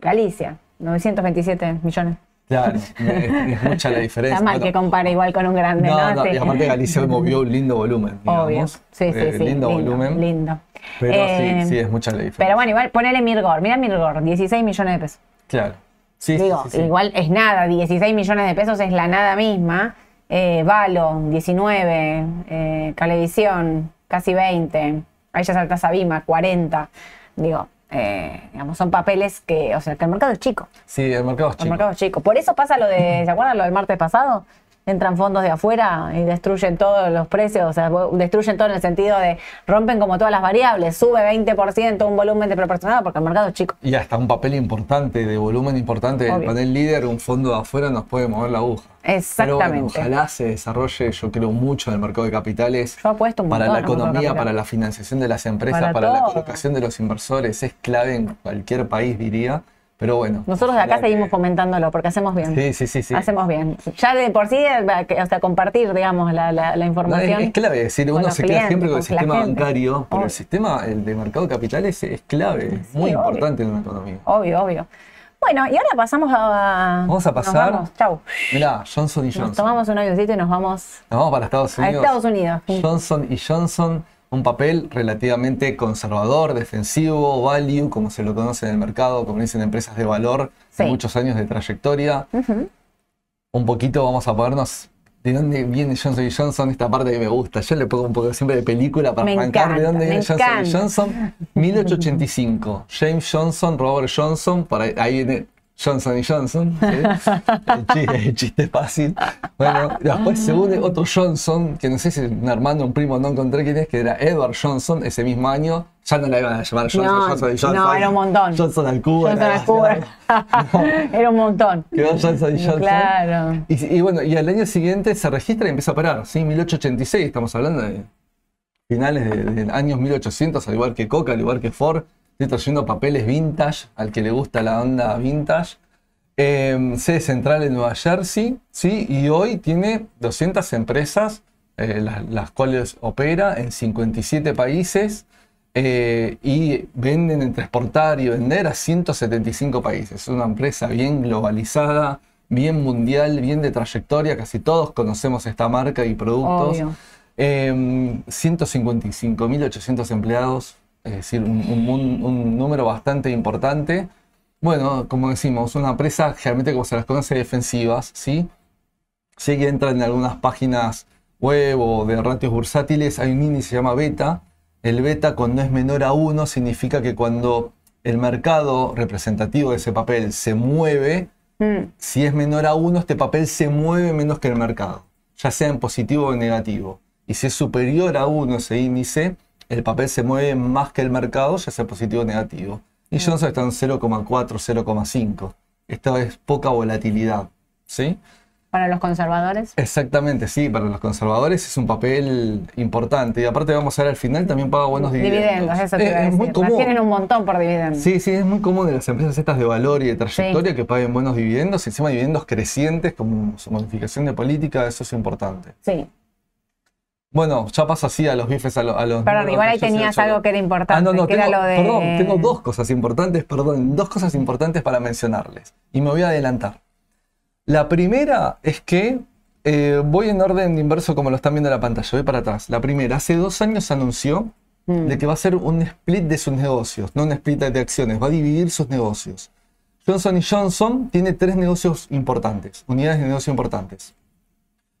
Galicia, 927 millones. Claro, es, mucha la diferencia. Está mal que compare igual con un grande, ¿no? no, no, Sí. y aparte Galicia hoy movió un lindo volumen. Obvio. digamos. Sí, sí, Eh, sí. Lindo, volumen. Lindo. Pero Eh, sí, sí, es mucha la diferencia. Pero bueno, igual ponele Mirgor. Mira Mirgor, 16 millones de pesos. Claro. Sí, sí, Digo, sí, sí. igual es nada, 16 millones de pesos es la nada misma. Eh, Valo, 19. Eh, Calevisión, casi 20. Ahí ya saltas a Bima, 40. Digo, eh, digamos, son papeles que, o sea, que el mercado es chico. Sí, el mercado es El chico. mercado es chico. Por eso pasa lo de, ¿se acuerdan lo del martes pasado? Entran fondos de afuera y destruyen todos los precios, o sea, destruyen todo en el sentido de rompen como todas las variables, sube 20% un volumen de proporcionado porque el mercado es chico. Y hasta un papel importante, de volumen importante del panel líder, un fondo de afuera nos puede mover la aguja. Pero Exactamente. bueno, ojalá se desarrolle, yo creo mucho en el mercado de capitales. Yo apuesto un para la economía, para la financiación de las empresas, Para para, la colocación de los inversores. Es clave en cualquier país, diría. Pero bueno. Nosotros de acá seguimos que- fomentándolo porque hacemos bien. Sí, sí, sí. sí. Hacemos bien. Ya de por sí, eh, o sea, compartir, digamos, la, la- la No, es, información. es clave, es decir, uno se queda siempre con el sistema gente. bancario, pero Obvio. el sistema el de mercado de capitales es clave, es muy obvio. importante en una economía. Obvio, obvio. Bueno, y ahora pasamos a. Vamos a nos pasar. vamos. Chau. Mirá, Johnson y Nos Johnson. tomamos un avioncito y nos vamos Nos vamos para Estados a Unidos. Estados Unidos. Johnson y Johnson, un papel relativamente conservador, defensivo, value, como se lo conoce en el mercado, como dicen empresas de valor, Sí. de muchos años de trayectoria. Un poquito vamos a ponernos de dónde viene Johnson Johnson, esta parte que me gusta. Yo le pongo un poco siempre de película para Me arrancar de dónde viene Johnson encanta. Johnson. [LAUGHS] 1885. James Johnson, Robert Johnson, por ahí, ahí viene Johnson y Johnson. ¿sí? El, chiste, el chiste fácil. Bueno, después se une otro Johnson, que no sé si un hermano, un primo, no encontré quién es, que era Edward Johnson, ese mismo año. Ya no la iban a llamar Johnson, No, Johnson y Johnson. no, era un montón. Johnson al cubo. Johnson al cubo. [LAUGHS] Era un montón. Quedó Johnson y Johnson. Claro. Y, y bueno, y al año siguiente se registra y empieza a operar, ¿sí? 1886, estamos hablando de finales de, de años 1800, al igual que Coca, al igual que Ford. Estoy trayendo papeles vintage, al que le gusta la onda vintage. Eh, sede central en Nueva Jersey, ¿sí? Y hoy tiene 200 empresas, eh, las, las cuales opera en 57 países. eh, y venden entre exportar y vender a 175 países. Es una empresa bien globalizada, bien mundial, bien de trayectoria. Casi todos conocemos esta marca y productos. Obvio. Eh, 155.800 empleados, es decir, un, un- un número bastante importante. Bueno, como decimos, una empresa generalmente como se las conoce defensivas, ¿sí? Sí que entran en algunas páginas web o de ratios bursátiles, hay un índice que se llama beta. El beta cuando es menor a 1 significa que cuando el mercado representativo de ese papel se mueve, Mm, si es menor a 1, este papel se mueve menos que el mercado. ya sea en positivo o en negativo. Y si es superior a 1 ese índice, el papel se mueve más que el mercado, ya sea positivo o negativo. Y Johnson está en 0,4, 0,5. Esto es poca volatilidad. ¿Sí? Para los conservadores. Exactamente, sí, para los conservadores es un papel importante. Y aparte vamos a ver al final también paga buenos dividendos. Dividendos, eso te iba a decir. Tienen un montón por dividendos. Sí, sí, es muy común de las empresas estas de valor y de trayectoria que paguen buenos dividendos, encima dividendos crecientes como su modificación de política, eso es importante. Sí. Bueno, ya paso así a los bifes, a, los... Perdón, igual ahí tenías algo que era importante, ah, no, no, que era lo de... Perdón, tengo dos cosas importantes, perdón, dos cosas importantes para mencionarles. Y me voy a adelantar. La primera es que eh, voy en orden inverso como lo están viendo en la pantalla, voy para atrás. La primera, hace dos años anunció mm. de que va a ser un split de sus negocios, no un split de acciones, va a dividir sus negocios. Johnson Johnson tiene tres negocios importantes, unidades de negocio importantes.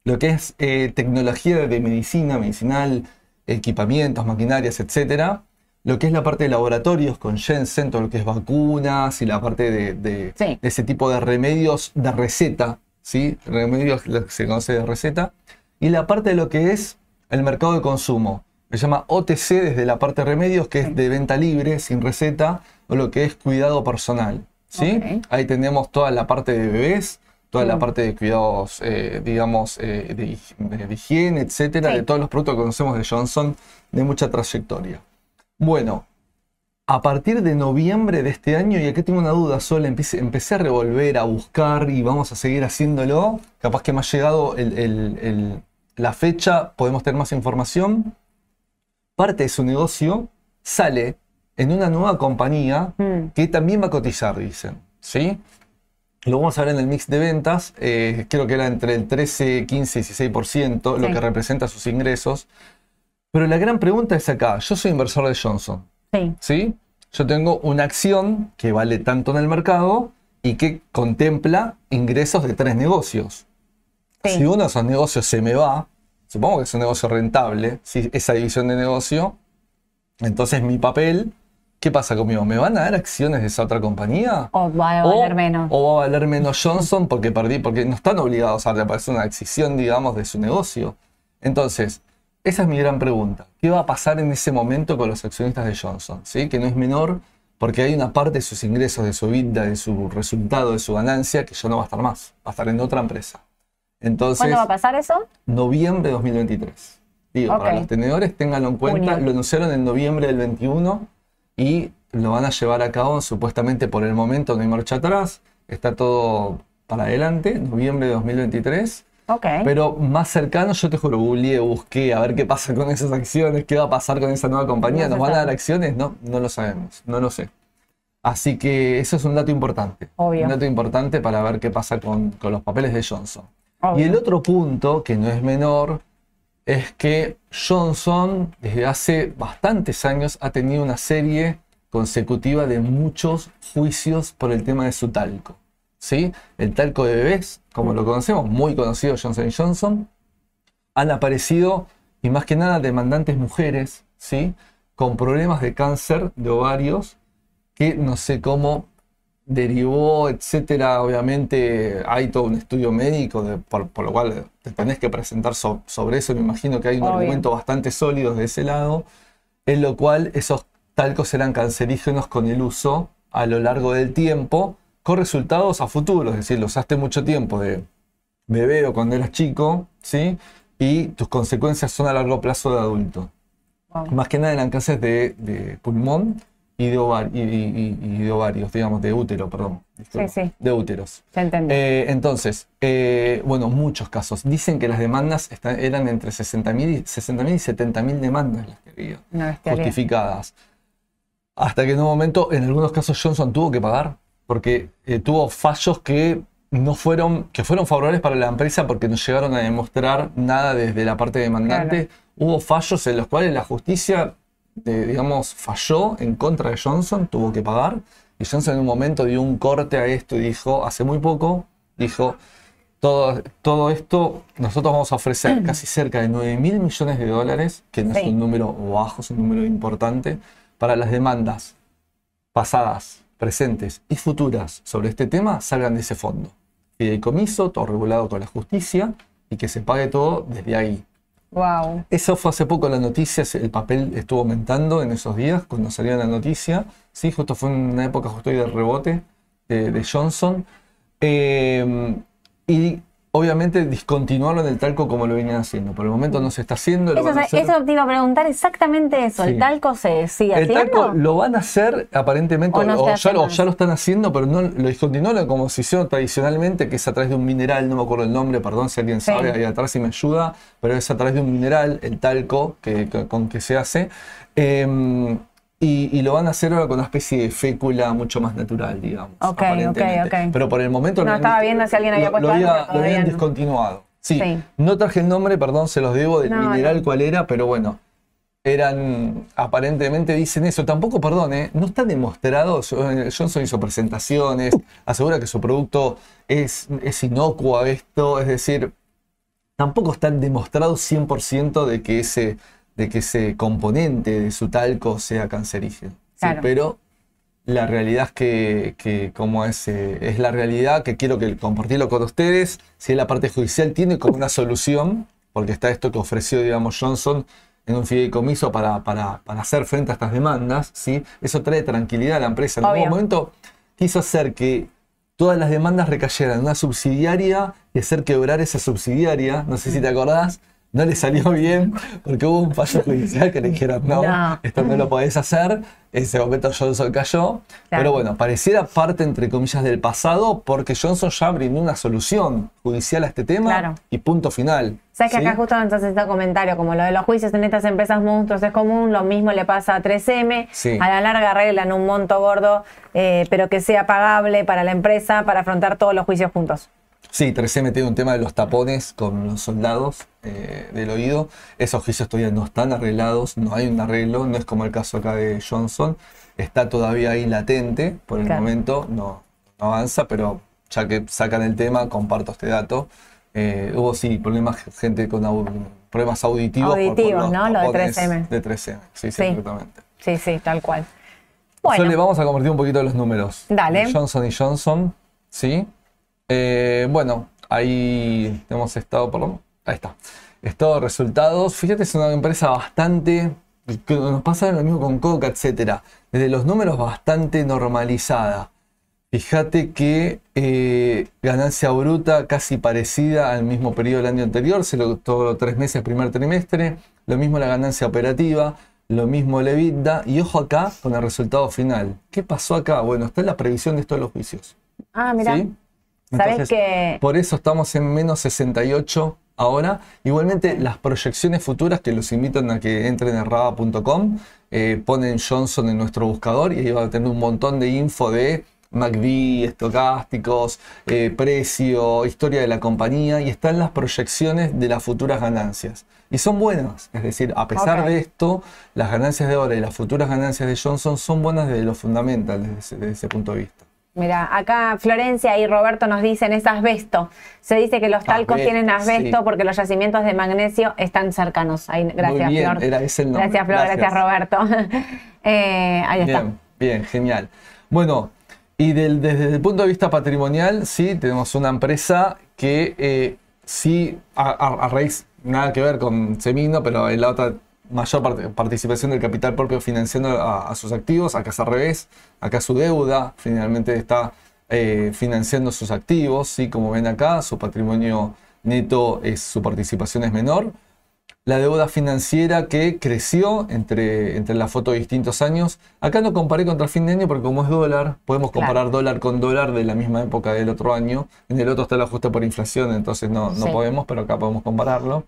Lo que es eh, tecnología de medicina, medicinal, equipamientos, maquinarias, etc. Lo que es la parte de laboratorios con Jensen, todo lo que es vacunas y la parte de, de ese tipo de remedios de receta ¿sí? remedios que se conoce de receta, y la parte de lo que es el mercado de consumo. Se llama OTC desde la parte de remedios, que es de venta libre, sin receta, o lo que es cuidado personal. ¿sí? Ahí tenemos toda la parte de bebés, toda la mm. parte de cuidados, eh, digamos, eh, de, higiene, etcétera, de todos los productos que conocemos de Johnson, de mucha trayectoria. Bueno, a partir de noviembre de este año, y aquí tengo una duda sola, empecé, a revolver, a buscar y vamos a seguir haciéndolo. Capaz que me ha llegado la fecha, podemos tener más información. Parte de su negocio sale en una nueva compañía mm. que también va a cotizar, dicen. ¿Sí? Lo vamos a ver en el mix de ventas, eh, creo que era entre el 13, 15 y 16%, lo que representa sus ingresos. Pero la gran pregunta es acá, yo soy inversor de Johnson. Sí. Yo tengo una acción que vale tanto en el mercado y que contempla ingresos de tres negocios. Si uno de esos negocios se me va, supongo que es un negocio rentable, si esa división de negocio, entonces mi papel, ¿qué pasa conmigo? ¿Me van a dar acciones de esa otra compañía? O va a valer menos. O va a valer menos Johnson porque perdí, porque no están obligados a repartir una decisión, digamos, de su negocio. Entonces, esa es mi gran pregunta. ¿Qué va a pasar en ese momento con los accionistas de Johnson? ¿Sí? Que no es menor porque hay una parte de sus ingresos, de su vida, de su resultado, de su ganancia que ya no va a estar más. Va a estar en otra empresa. Entonces, ¿Cuándo va a pasar eso? Noviembre de 2023. Digo, para los tenedores, ténganlo en cuenta. Lo anunciaron en noviembre del 21 y lo van a llevar a cabo supuestamente por el momento, no hay marcha atrás. Está todo para adelante, noviembre de 2023 pero más cercano, yo te juro, googleé, busqué a ver qué pasa con esas acciones, qué va a pasar con esa nueva compañía. ¿Nos van a dar acciones? No, no lo sabemos, no lo sé. Así que eso es un dato importante. Un dato importante para ver qué pasa con, los papeles de Johnson. Y el otro punto, que no es menor, es que Johnson desde hace bastantes años ha tenido una serie consecutiva de muchos juicios por el tema de su talco. ¿sí? El talco de bebés, como lo conocemos, muy conocido Johnson Johnson, han aparecido, y más que nada, demandantes mujeres, ¿sí? Con problemas de cáncer de ovarios, que no sé cómo derivó, etcétera. Obviamente hay todo un estudio médico, por, lo cual te tenés que presentar sobre eso. Me imagino que hay un argumento bastante sólido de ese lado, en lo cual esos talcos eran cancerígenos con el uso a lo largo del tiempo con resultados a futuro, es decir, lo usaste mucho tiempo de bebé o cuando eras chico, ¿sí? Y tus consecuencias son a largo plazo de adulto. Más que nada eran cánceres de, pulmón y de, y, ovarios, digamos, de útero, perdón. Sí, sí. De úteros. Se. Eh, entonces, eh, bueno, muchos casos. Dicen que las demandas eran entre 60.000 y, 60 y 70.000 demandas las que había justificadas. Hasta que en un momento, en algunos casos, Johnson tuvo que pagar porque eh, tuvo fallos que no fueron, que fueron favorables para la empresa porque no llegaron a demostrar nada desde la parte demandante. Hubo fallos en los cuales la justicia, digamos, falló en contra de Johnson, tuvo que pagar. Y Johnson en un momento dio un corte a esto y dijo, hace muy poco, dijo, todo, todo esto nosotros vamos a ofrecer [CLEARS THROAT] casi cerca de 9 mil millones de dólares, que no es un número bajo, es un número importante, para las demandas pasadas presentes y futuras sobre este tema salgan de ese fondo. Fideicomiso, todo regulado con la justicia, y que se pague todo desde ahí. Wow. Eso fue hace poco la noticia, el papel estuvo aumentando en esos días cuando salió la noticia. Sí, justo fue una época justo de rebote de, de Johnson. Eh, y obviamente discontinuarlo en el talco como lo venían haciendo. Por el momento no se está haciendo. lo Eso, van a se- hacer- eso te iba a preguntar exactamente eso. Sí. ¿El talco se sigue el haciendo? talco lo van a hacer aparentemente, O no ya, lo- más. ya lo están haciendo, pero no lo discontinuaron como se hicieron tradicionalmente, que es a través de un mineral, no me acuerdo el nombre, perdón si alguien Sí. sabe ahí atrás si me ayuda, pero es a través de un mineral, el talco, que, que- con que se hace. Eh, y, y lo van a hacer ahora con una especie de fécula mucho más natural, digamos. Ok, aparentemente. ok, ok. Pero por el momento... No, estaba viendo si alguien había puesto lo, algo, había- lo todavía habían no. discontinuado. Sí, Sí. no traje el nombre, perdón, se los debo, del No, mineral no. cuál era, pero bueno, eran, aparentemente dicen eso. Tampoco, perdón, ¿eh? no está demostrado. eh, Johnson hizo presentaciones, asegura que su producto es, es inocuo a esto, es decir, tampoco está demostrado 100% de que, ese, de que ese componente de su talco sea cancerígeno. ¿sí? Claro. Pero la realidad es que, que como es, eh, es la realidad que quiero que compartirlo con ustedes. Si la parte judicial tiene como una solución, porque está esto que ofreció, digamos, Johnson en un fideicomiso para, para, para hacer frente a estas demandas, ¿sí? eso trae tranquilidad a la empresa. En Obvio. algún momento quiso hacer que todas las demandas recayeran en una subsidiaria y hacer quebrar esa subsidiaria, no sé si te acordás, no le salió bien porque hubo un fallo [LAUGHS] judicial que le dijeron, no, No. esto no lo podés hacer, en ese momento Johnson cayó, Claro. pero bueno, pareciera parte entre comillas del pasado porque Johnson ya brindó una solución judicial a este tema Claro. y punto final. Sabes que ¿sí? acá justo entonces este comentario, como lo de los juicios en estas empresas monstruos es común, lo mismo le pasa a 3M, Sí. a la larga arreglan un monto gordo, eh, pero que sea pagable para la empresa para afrontar todos los juicios juntos. Sí, 3M tiene un tema de los tapones con los soldados eh, del oído. Esos juicios todavía no están arreglados, no hay un arreglo, no es como el caso acá de Johnson. Está todavía ahí latente, por el Claro. momento no, no avanza, pero ya que sacan el tema, comparto este dato. Eh, hubo sí problemas, gente con problemas auditivos. por- por Auditivos, ¿no? Lo de tapones 3M. De 3M, sí, sí, Sí. exactamente. Sí, sí, tal cual. Sole, Bueno, vamos a compartir un poquito los números. Dale. Johnson y Johnson, ¿sí? Eh, bueno, ahí hemos estado por lo... Ahí está. Estado de resultados. Fíjate, es una empresa bastante... Nos pasa lo mismo con Coca, etcétera. Desde los números bastante normalizada. Fíjate que eh, ganancia bruta casi parecida al mismo periodo del año anterior, se lo los tres meses, primer trimestre. Lo mismo la ganancia operativa, lo mismo el EBITDA. Y ojo acá con el resultado final. ¿Qué pasó acá? Bueno, está la previsión de estos los juicios. ah, mira, ¿sí? sabes que Por eso estamos en menos 68 ahora. Igualmente, las proyecciones futuras, que los invitan a que entren en raba.com, eh, ponen Johnson en nuestro buscador y ahí van a tener un montón de info de MACD, estocásticos, eh, precio, historia de la compañía y están las proyecciones de las futuras ganancias. Y son buenas, es decir, a pesar de esto, las ganancias de ahora y las futuras ganancias de Johnson son buenas desde lo fundamental, desde ese- desde ese punto de vista. Mira, acá Florencia y Roberto nos dicen es asbesto. Se dice que los talcos Asbesto, tienen asbesto sí. porque los yacimientos de magnesio están cercanos. Ahí, gracias, bien, Flor. era ese el nombre. Gracias, Flor. Gracias, Roberto. [LAUGHS] Eh, ahí está. Bien, bien, genial. Bueno, y del- desde el punto de vista patrimonial, sí, tenemos una empresa que eh, sí, a, a- a raíz, nada que ver con Semino, pero en la otra mayor participación del capital propio financiando a, a sus activos, acá es al revés, acá su deuda finalmente está eh, financiando sus activos, sí, como ven acá, su patrimonio neto es su participación es menor, la deuda financiera que creció entre, entre la foto de distintos años. Acá no comparé contra fin de año porque como es dólar, podemos Claro. comparar dólar con dólar de la misma época del otro año. En el otro está el ajuste por inflación, entonces no, no Sí. podemos, pero acá podemos compararlo.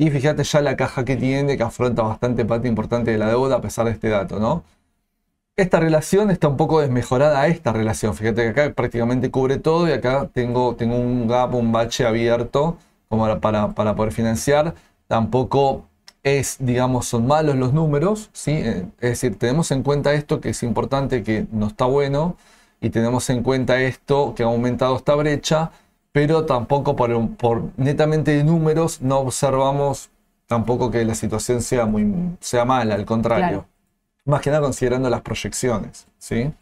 Y fíjate ya la caja que tiene, que afronta bastante parte importante de la deuda a pesar de este dato, ¿no? Esta relación está un poco desmejorada esta relación. Fíjate que acá prácticamente cubre todo y acá tengo, tengo un gap, un bache abierto como para- para, para poder financiar. Tampoco es, digamos, son malos los números, ¿sí? Eh, Es decir, tenemos en cuenta esto que es importante, que no está bueno, y tenemos en cuenta esto que ha aumentado esta brecha, pero tampoco por, por netamente de números no observamos tampoco que la situación sea, muy, sea mala, al contrario. Claro. Más que nada considerando las proyecciones, ¿sí?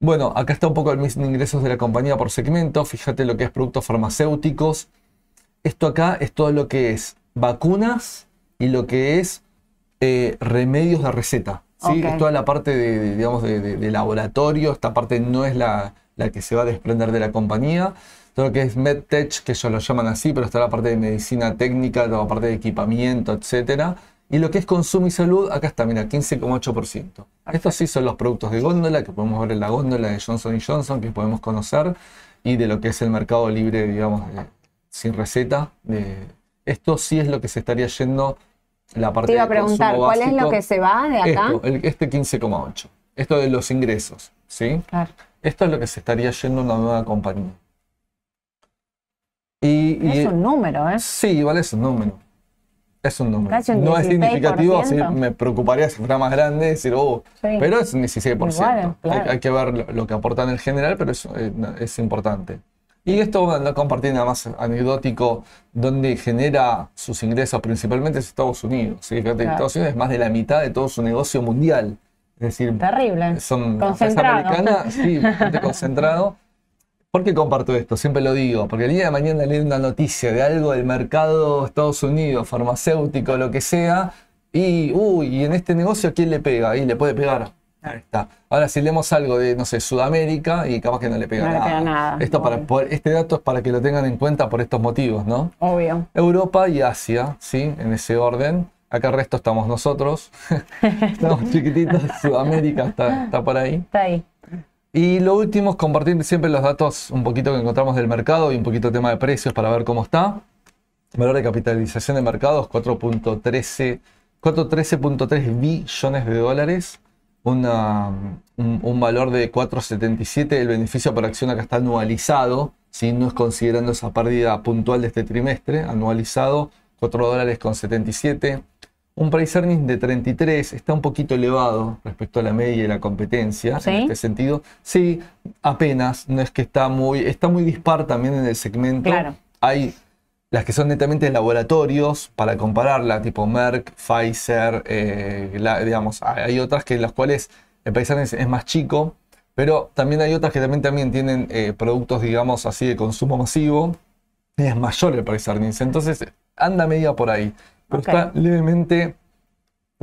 Bueno, acá está un poco el mismo ingresos de la compañía por segmento. Fíjate lo que es productos farmacéuticos. esto acá es todo lo que es vacunas y lo que es eh, remedios de receta. ¿sí? Ok. Es toda la parte de, de, digamos, de, de- de laboratorio. Esta parte no es la, la que se va a desprender de la compañía. Todo lo que es MedTech, que ellos lo llaman así, pero está la parte de medicina técnica, toda la parte de equipamiento, etcétera. Y lo que es consumo y salud, acá está, mira, 15,8%. Estos sí son los productos de góndola que podemos ver en la góndola de Johnson Johnson, que podemos conocer, y de lo que es el mercado libre, digamos, de- sin receta. de- esto sí es lo que se estaría yendo la parte Te iba a de preguntar, ¿cuál es lo que se va de acá? Esto, el- este 15,8. Esto de los ingresos, ¿sí? Claro. Esto es lo que se estaría yendo a una nueva compañía. Y, y- Es un número, ¿eh? sí, igual es un número. Es un número. Un no es significativo, sí, 16%. me preocuparía si fuera más grande, decir, oh, Sí. pero es un 16%. Igual, claro. hay, hay que ver lo, lo que aportan en general, pero es, eh, es importante. Y esto lo compartí nada más anecdótico, donde genera sus ingresos principalmente es Estados Unidos. ¿sí? Fíjate, Claro. Estados Unidos es más de la mitad de todo su negocio mundial. Es decir, Terrible. son Concentrado. americana, [LAUGHS] sí, bastante concentrado. ¿Por qué comparto esto? Siempre lo digo, porque el día de mañana leer una noticia de algo del mercado Estados Unidos, farmacéutico, lo que sea, y, uy, y en este negocio, ¿quién le pega? Y le puede pegar. Ahí está. Ahora, si leemos algo de, no sé, Sudamérica, y capaz que no le pega No le nada. pega nada, Esto para, este dato es para que lo tengan en cuenta por estos motivos, ¿no? Obvio. Europa y Asia, ¿sí? En ese orden. Acá el resto estamos nosotros. [LAUGHS] estamos chiquititos. Sudamérica está, está por ahí. Está ahí. Y lo último es compartir siempre los datos un poquito que encontramos del mercado y un poquito tema de precios para ver cómo está. Valor de capitalización de mercados 4.13 413.3 billones de dólares. Una- un, un valor de 4.77. El beneficio por acción acá está anualizado, si no es considerando esa pérdida puntual de este trimestre. Anualizado 4 dólares con 77. Un price earnings de 33 está un poquito elevado respecto a la media y la competencia ¿Sí? en este sentido. Sí, apenas, no es que está muy, está muy dispar también en el segmento. Claro. Hay las que son netamente laboratorios para compararla, tipo Merck, Pfizer, eh, la- digamos, hay hay otras que las cuales el price earnings es más chico, pero también hay otras que también, también tienen eh, productos, digamos así, de consumo masivo y es mayor el price earnings. Entonces anda media por ahí, pero está levemente,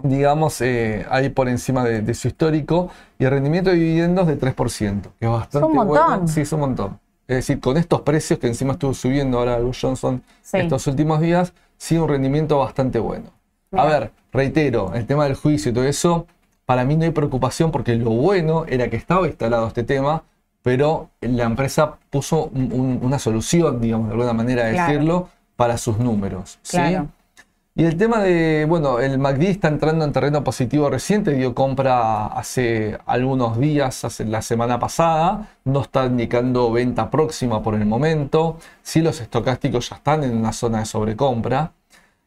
digamos, eh, ahí por encima de, de su histórico y el rendimiento de dividendos de 3%, que es bastante un montón. bueno. Sí, es un montón. Es decir, con estos precios que encima estuvo subiendo ahora Luz Johnson Sí. estos últimos días, sí un rendimiento bastante bueno. A ver, reitero, el tema del juicio y todo eso, para mí no hay preocupación porque lo bueno era que estaba instalado este tema, pero la empresa puso un- un- una solución, digamos, de alguna manera de Claro. decirlo, para sus números. ¿sí? Claro. Y el tema de, bueno, el MACD está entrando en terreno positivo reciente, dio compra hace algunos días, hace la semana pasada, no está indicando venta próxima por el momento, sí los estocásticos ya están en una zona de sobrecompra,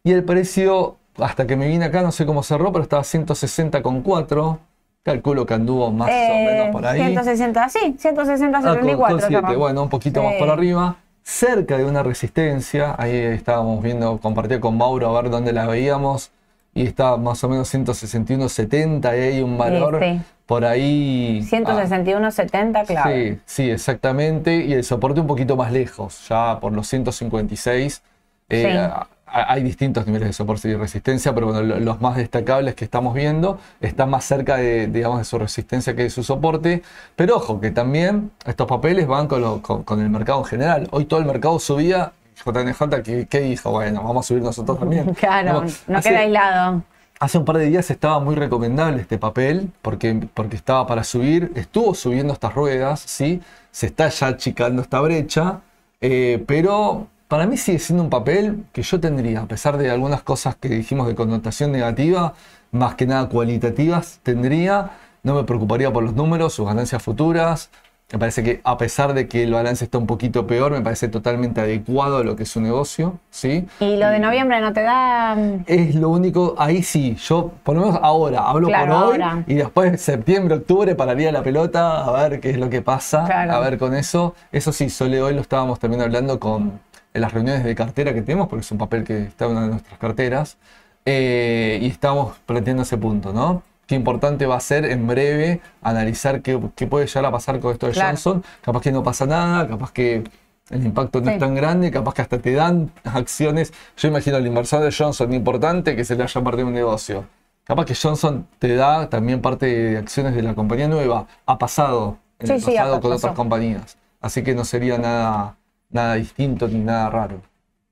y el precio, hasta que me vine acá, no sé cómo cerró, pero estaba 160,4, calculo que anduvo más o Eh, menos por ahí. 160, sí, 160, Ah, con- 74. con siete, cerró. bueno, un poquito más por arriba. Cerca de una resistencia, ahí estábamos viendo, compartí con Mauro a ver dónde la veíamos. Y estaba más o menos 161.70 y hay un valor sí. por ahí. 161,70, ah, claro. Sí, sí, exactamente. Y el soporte un poquito más lejos, ya por los 156. Eh, Sí. Hay distintos niveles de soporte y resistencia, pero bueno, lo- los más destacables que estamos viendo están más cerca de, digamos, de su resistencia que de su soporte. Pero ojo, que también estos papeles van con, lo- con- con el mercado en general. Hoy todo el mercado subía. JNJ, ¿qué, qué dijo? Bueno, vamos a subir nosotros también. [LAUGHS] Claro, No, queda aislado. Hace un par de días estaba muy recomendable este papel porque, porque estaba para subir, estuvo subiendo estas ruedas, ¿sí? Se está ya achicando esta brecha, eh, pero para mí sigue siendo un papel que yo tendría, a pesar de algunas cosas que dijimos de connotación negativa, más que nada cualitativas, tendría, no me preocuparía por los números, sus ganancias futuras. Me parece que a pesar de que el balance está un poquito peor, me parece totalmente adecuado a lo que es su negocio, ¿sí? Y lo de noviembre no te da. mm, Es lo único, ahí sí, yo por lo menos ahora hablo Claro, por hoy ahora. y después septiembre, octubre pararía la pelota a ver qué es lo que pasa, Claro. a ver con eso. Eso sí, Sole hoy lo estábamos también hablando con en las reuniones de cartera que tenemos, porque es un papel que está en una de nuestras carteras, eh, y estamos planteando ese punto, ¿no? Qué importante va a ser en breve analizar qué, qué puede llegar a pasar con esto de Claro. Johnson. Capaz que no pasa nada, capaz que el impacto no Sí. es tan grande, capaz que hasta te dan acciones. Yo imagino el inversor de Johnson importante que se le haya perdido un negocio. Capaz que Johnson te da también parte de acciones de la compañía nueva. Ha pasado en Sí, el sí, pasado con otras compañías. Así que no sería nada, nada distinto ni nada raro.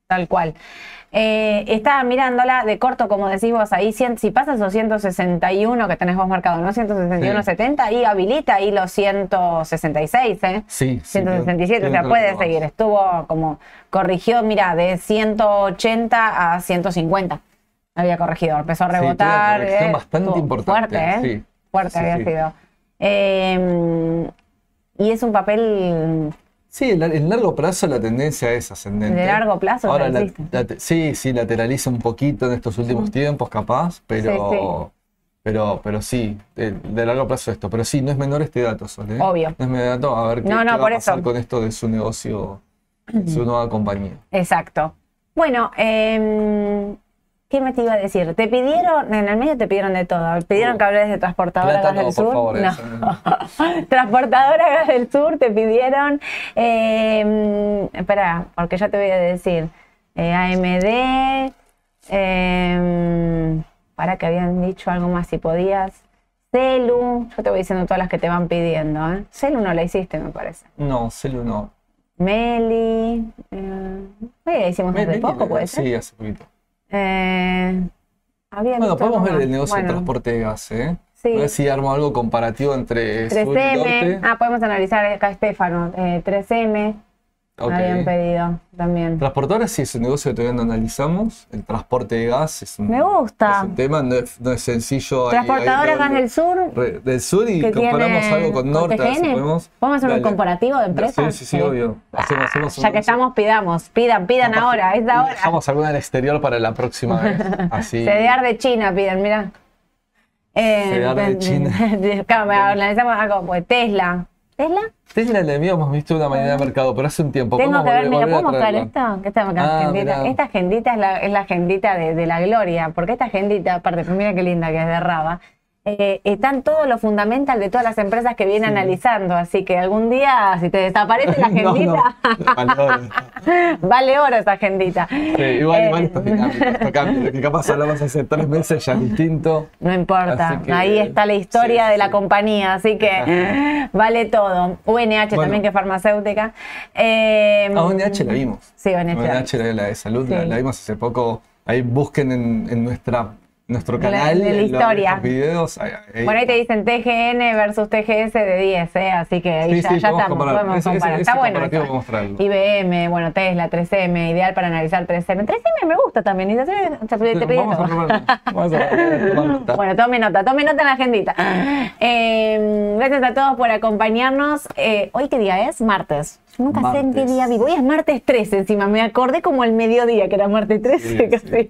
Tal cual. Eh, estaba mirándola de corto, como decís vos, ahí si pasas los 161 que tenés vos marcado, ¿no? 161.70 y habilita ahí los 166, ¿eh? Sí, sí, 167, o sea, puede seguir. Estuvo como, corrigió, mira, de 180 a 150. Había corregido, empezó a Sí, una rebotar. corrección eh, bastante importante, Fuerte, ¿eh? sí. Fuerte Sí, había sí. sido. Eh, y es un papel Sí, en, en largo plazo la tendencia es ascendente. De largo plazo Ahora, la- la sí, sí, lateraliza un poquito en estos últimos tiempos, capaz, pero, Sí, sí. pero, pero sí, de, de largo plazo esto. Pero sí, no es menor este dato, Sol, ¿eh? Obvio. No es menor dato, a ver qué, No, no, qué va a pasar eso. con esto de su negocio, su nueva compañía. Exacto. Bueno, em, ¿qué me te iba a decir? Te pidieron, en el medio te pidieron de todo. Pidieron que hables de Transportadora Gas no, del por Sur. favor, no. [LAUGHS] Transportadora Gas del Sur te pidieron. em, espera, porque ya te voy a decir. Eh, AMD. em, para que habían dicho algo más si podías. Celu, yo te voy diciendo todas las que te van pidiendo. ¿eh? Celu no la hiciste, me parece. No, Celu no. Meli. Eh, la hicimos hace poco, ¿puede ser? Sí, hace poquito. Eh, había Bueno, podemos ver el negocio Bueno, de transporte de gas, ¿eh? Sí. A ver si armo algo comparativo entre sur y 3M. norte. Ah, podemos analizar acá, Estefano. Eh, 3M. Ok. Habían pedido también. Transportadora sí es un negocio que todavía no analizamos. El transporte de gas es un, Me gusta. es un tema, no es, no es sencillo. ahí- Transportadora ahí Gas del Sur. re- del sur y comparamos algo con norte. podemos. ¿Podemos hacer un comparativo de empresas? Sí, sí, sí, obvio. Hacemos- Ah, hacemos ya que estamos, pidamos. Pidan, pidan Capaz ahora, es ahora. Dejamos alguna en el exterior para la próxima vez. [LAUGHS] Así. CDR de China piden, mira. Eh, CDR de China. [LAUGHS] claro, analizamos algo, pues Tesla. ¿Tesla? Tesla la habíamos visto una mañana de mercado, pero hace un tiempo. Tengo que ver, mira, ¿puedo mostrar? Que esta, Ah, agendita, mirá. esta agendita es la, es la agendita de, de la gloria, porque esta agendita, aparte, mira qué linda que es de Raba, eh, están todos los fundamental de todas las empresas que viene analizando, así que algún día, si te desaparece la [LAUGHS] No, no. agendita, Vale, oro. [LAUGHS] vale oro esa agendita. Sí, igual, Eh, igual esto cambia. Que capaz hablamos hace tres meses ya distinto. No importa, que- ahí está la historia sí, de la compañía, así que [LAUGHS] vale todo. UNH también, que es farmacéutica. Eh, Ah, ONH la vimos. Sí, ONH. ONH, la, la de salud, la, vimos hace poco. Ahí busquen en, en nuestra, nuestro canal. de la los- historia. nuestros videos. ahí- ahí Bueno, ahí te dicen TGN versus TGS de 10, ¿eh? así que ahí Sí, ya, sí, ya podemos estamos, comparar. podemos Ese- comparar. ese Está bueno. IBM, bueno, Tesla, 3M, ideal para analizar 3M. 3M me gusta también, y 3M te, te, Vamos a. Vamos a [LAUGHS] tomar nota. Bueno, tome nota, tome nota en la agendita. Eh, gracias a todos por acompañarnos. Eh, ¿Hoy qué día es? Martes. Nunca sé en qué día vivo. Hoy es martes 13 encima. Me acordé como el mediodía que era martes 13. Sí, [LAUGHS] casi.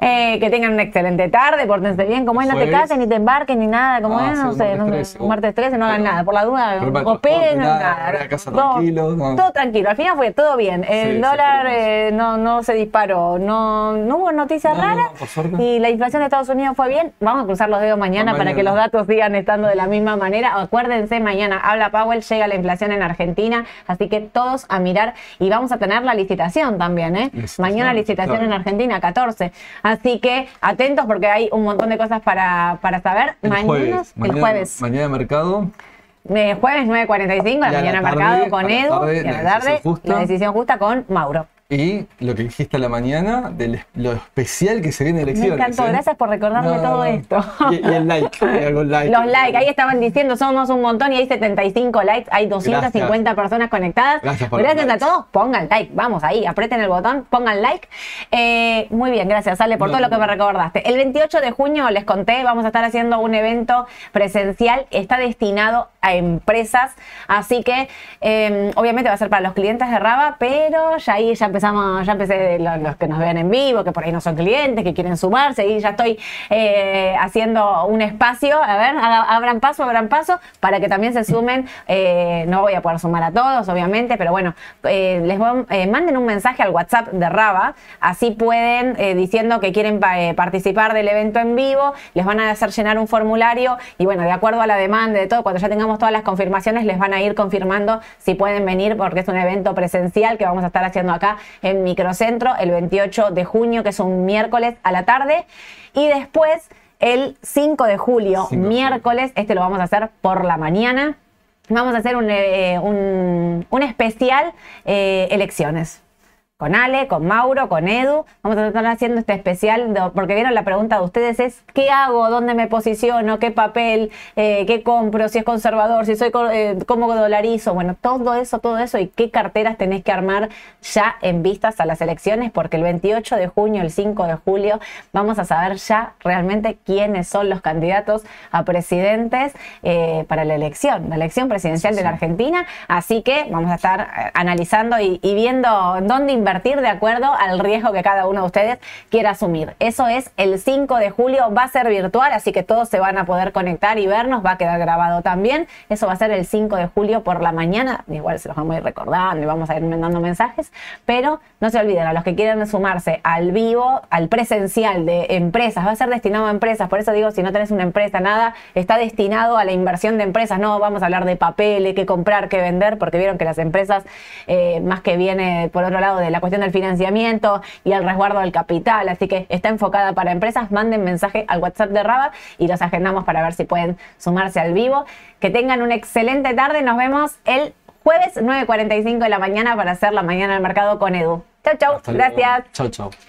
Eh, que tengan una excelente tarde, pórtense bien. Como es, no te cases, ni te embarques, ni nada. Como Ah, es, sí, no sé. martes no sé, 13. Uh, martes 13 no hagan nada. Por la duda, operen, transporte, no nada, Todo- tranquilo, no. Todo tranquilo. Al final fue todo bien. El dólar eh, no, no se disparó. No, no hubo noticias No, no, raras. Y la inflación de Estados Unidos fue bien. Vamos a cruzar los dedos mañana Mañana. para que los datos sigan estando de la misma manera. Acuérdense, mañana habla Powell, llega la inflación en Argentina, así que todos a mirar y vamos a tener la licitación también, ¿eh? Licitación, Mañana licitación claro. en Argentina, 14. Así que atentos porque hay un montón de cosas para, para saber. El mañana, jueves. el Mañana- jueves. Mañana de mercado. Eh, jueves 9.45, la mañana tarde, mercado con Edu. tarde, y a la la tarde, decisión justa. la decisión justa con Mauro. Y lo que dijiste a la mañana, de lo especial que se viene Me elecciones. encantó, ¿eh? gracias por recordarme No, todo esto. Y, y el like, y. [LAUGHS] Los likes, ahí estaban diciendo somos un montón y hay 75 likes, hay 250 personas conectadas. Gracias por Gracias a likes. todos, pongan like, vamos ahí, aprieten el botón, pongan like. Eh, muy bien, gracias Ale por No, todo lo que me recordaste. El 28 de junio les conté, vamos a estar haciendo un evento presencial, está destinado a empresas, así que eh, obviamente va a ser para los clientes de Raba, pero ya ahí ya empezamos, ya empecé los, que nos vean en vivo, que por ahí no son clientes, que quieren sumarse, y ya estoy eh, haciendo un espacio, a ver, abran paso, abran paso, para que también se sumen. Eh, no voy a poder sumar a todos, obviamente, pero bueno, eh, les voy- eh, manden un mensaje al WhatsApp de Raba, así pueden, eh, diciendo que quieren pa- participar del evento en vivo, les van a hacer llenar un formulario y bueno, de acuerdo a la demanda de todo, cuando ya tengamos todas las confirmaciones, les van a ir confirmando si pueden venir, porque es un evento presencial que vamos a estar haciendo acá en Microcentro el 28 de junio, que es un miércoles a la tarde, y después el 5 de julio, 5 de julio. miércoles, este lo vamos a hacer por la mañana. Vamos a hacer un, eh, un- un especial eh, elecciones. Con Ale, con Mauro, con Edu. Vamos a estar haciendo este especial, de- porque vieron la pregunta de ustedes es, ¿qué hago? ¿Dónde me posiciono? ¿Qué papel? Eh, ¿Qué compro? Si es conservador, si soy, eh, ¿cómo dolarizo? Bueno, todo eso, todo eso y qué carteras tenés que armar ya en vistas a las elecciones, porque el 28 de junio, el 5 de julio, vamos a saber ya realmente quiénes son los candidatos a presidentes eh, para la elección, la elección presidencial de la Argentina. Así que vamos a estar analizando y, y viendo dónde invertir de acuerdo al riesgo que cada uno de ustedes quiera asumir. Eso es el 5 de julio, va a ser virtual, así que todos se van a poder conectar y vernos, va a quedar grabado también. Eso va a ser el 5 de julio por la mañana, igual se los vamos a ir recordando y vamos a ir mandando mensajes, pero no se olviden, a los que quieran sumarse al vivo, al presencial de empresas, va a ser destinado a empresas, por eso digo, si no tenés una empresa, nada, está destinado a la inversión de empresas, no vamos a hablar de papeles, qué comprar, qué vender, porque vieron que las empresas, eh, más que viene por otro lado de la cuestión del financiamiento y el resguardo del capital, así que está enfocada para empresas, manden mensaje al WhatsApp de Raba y los agendamos para ver si pueden sumarse al vivo. Que tengan una excelente tarde, nos vemos el jueves 9.45 de la mañana para hacer la mañana del mercado con Edu. Chau, chau, Hasta luego. gracias. Chau, chau.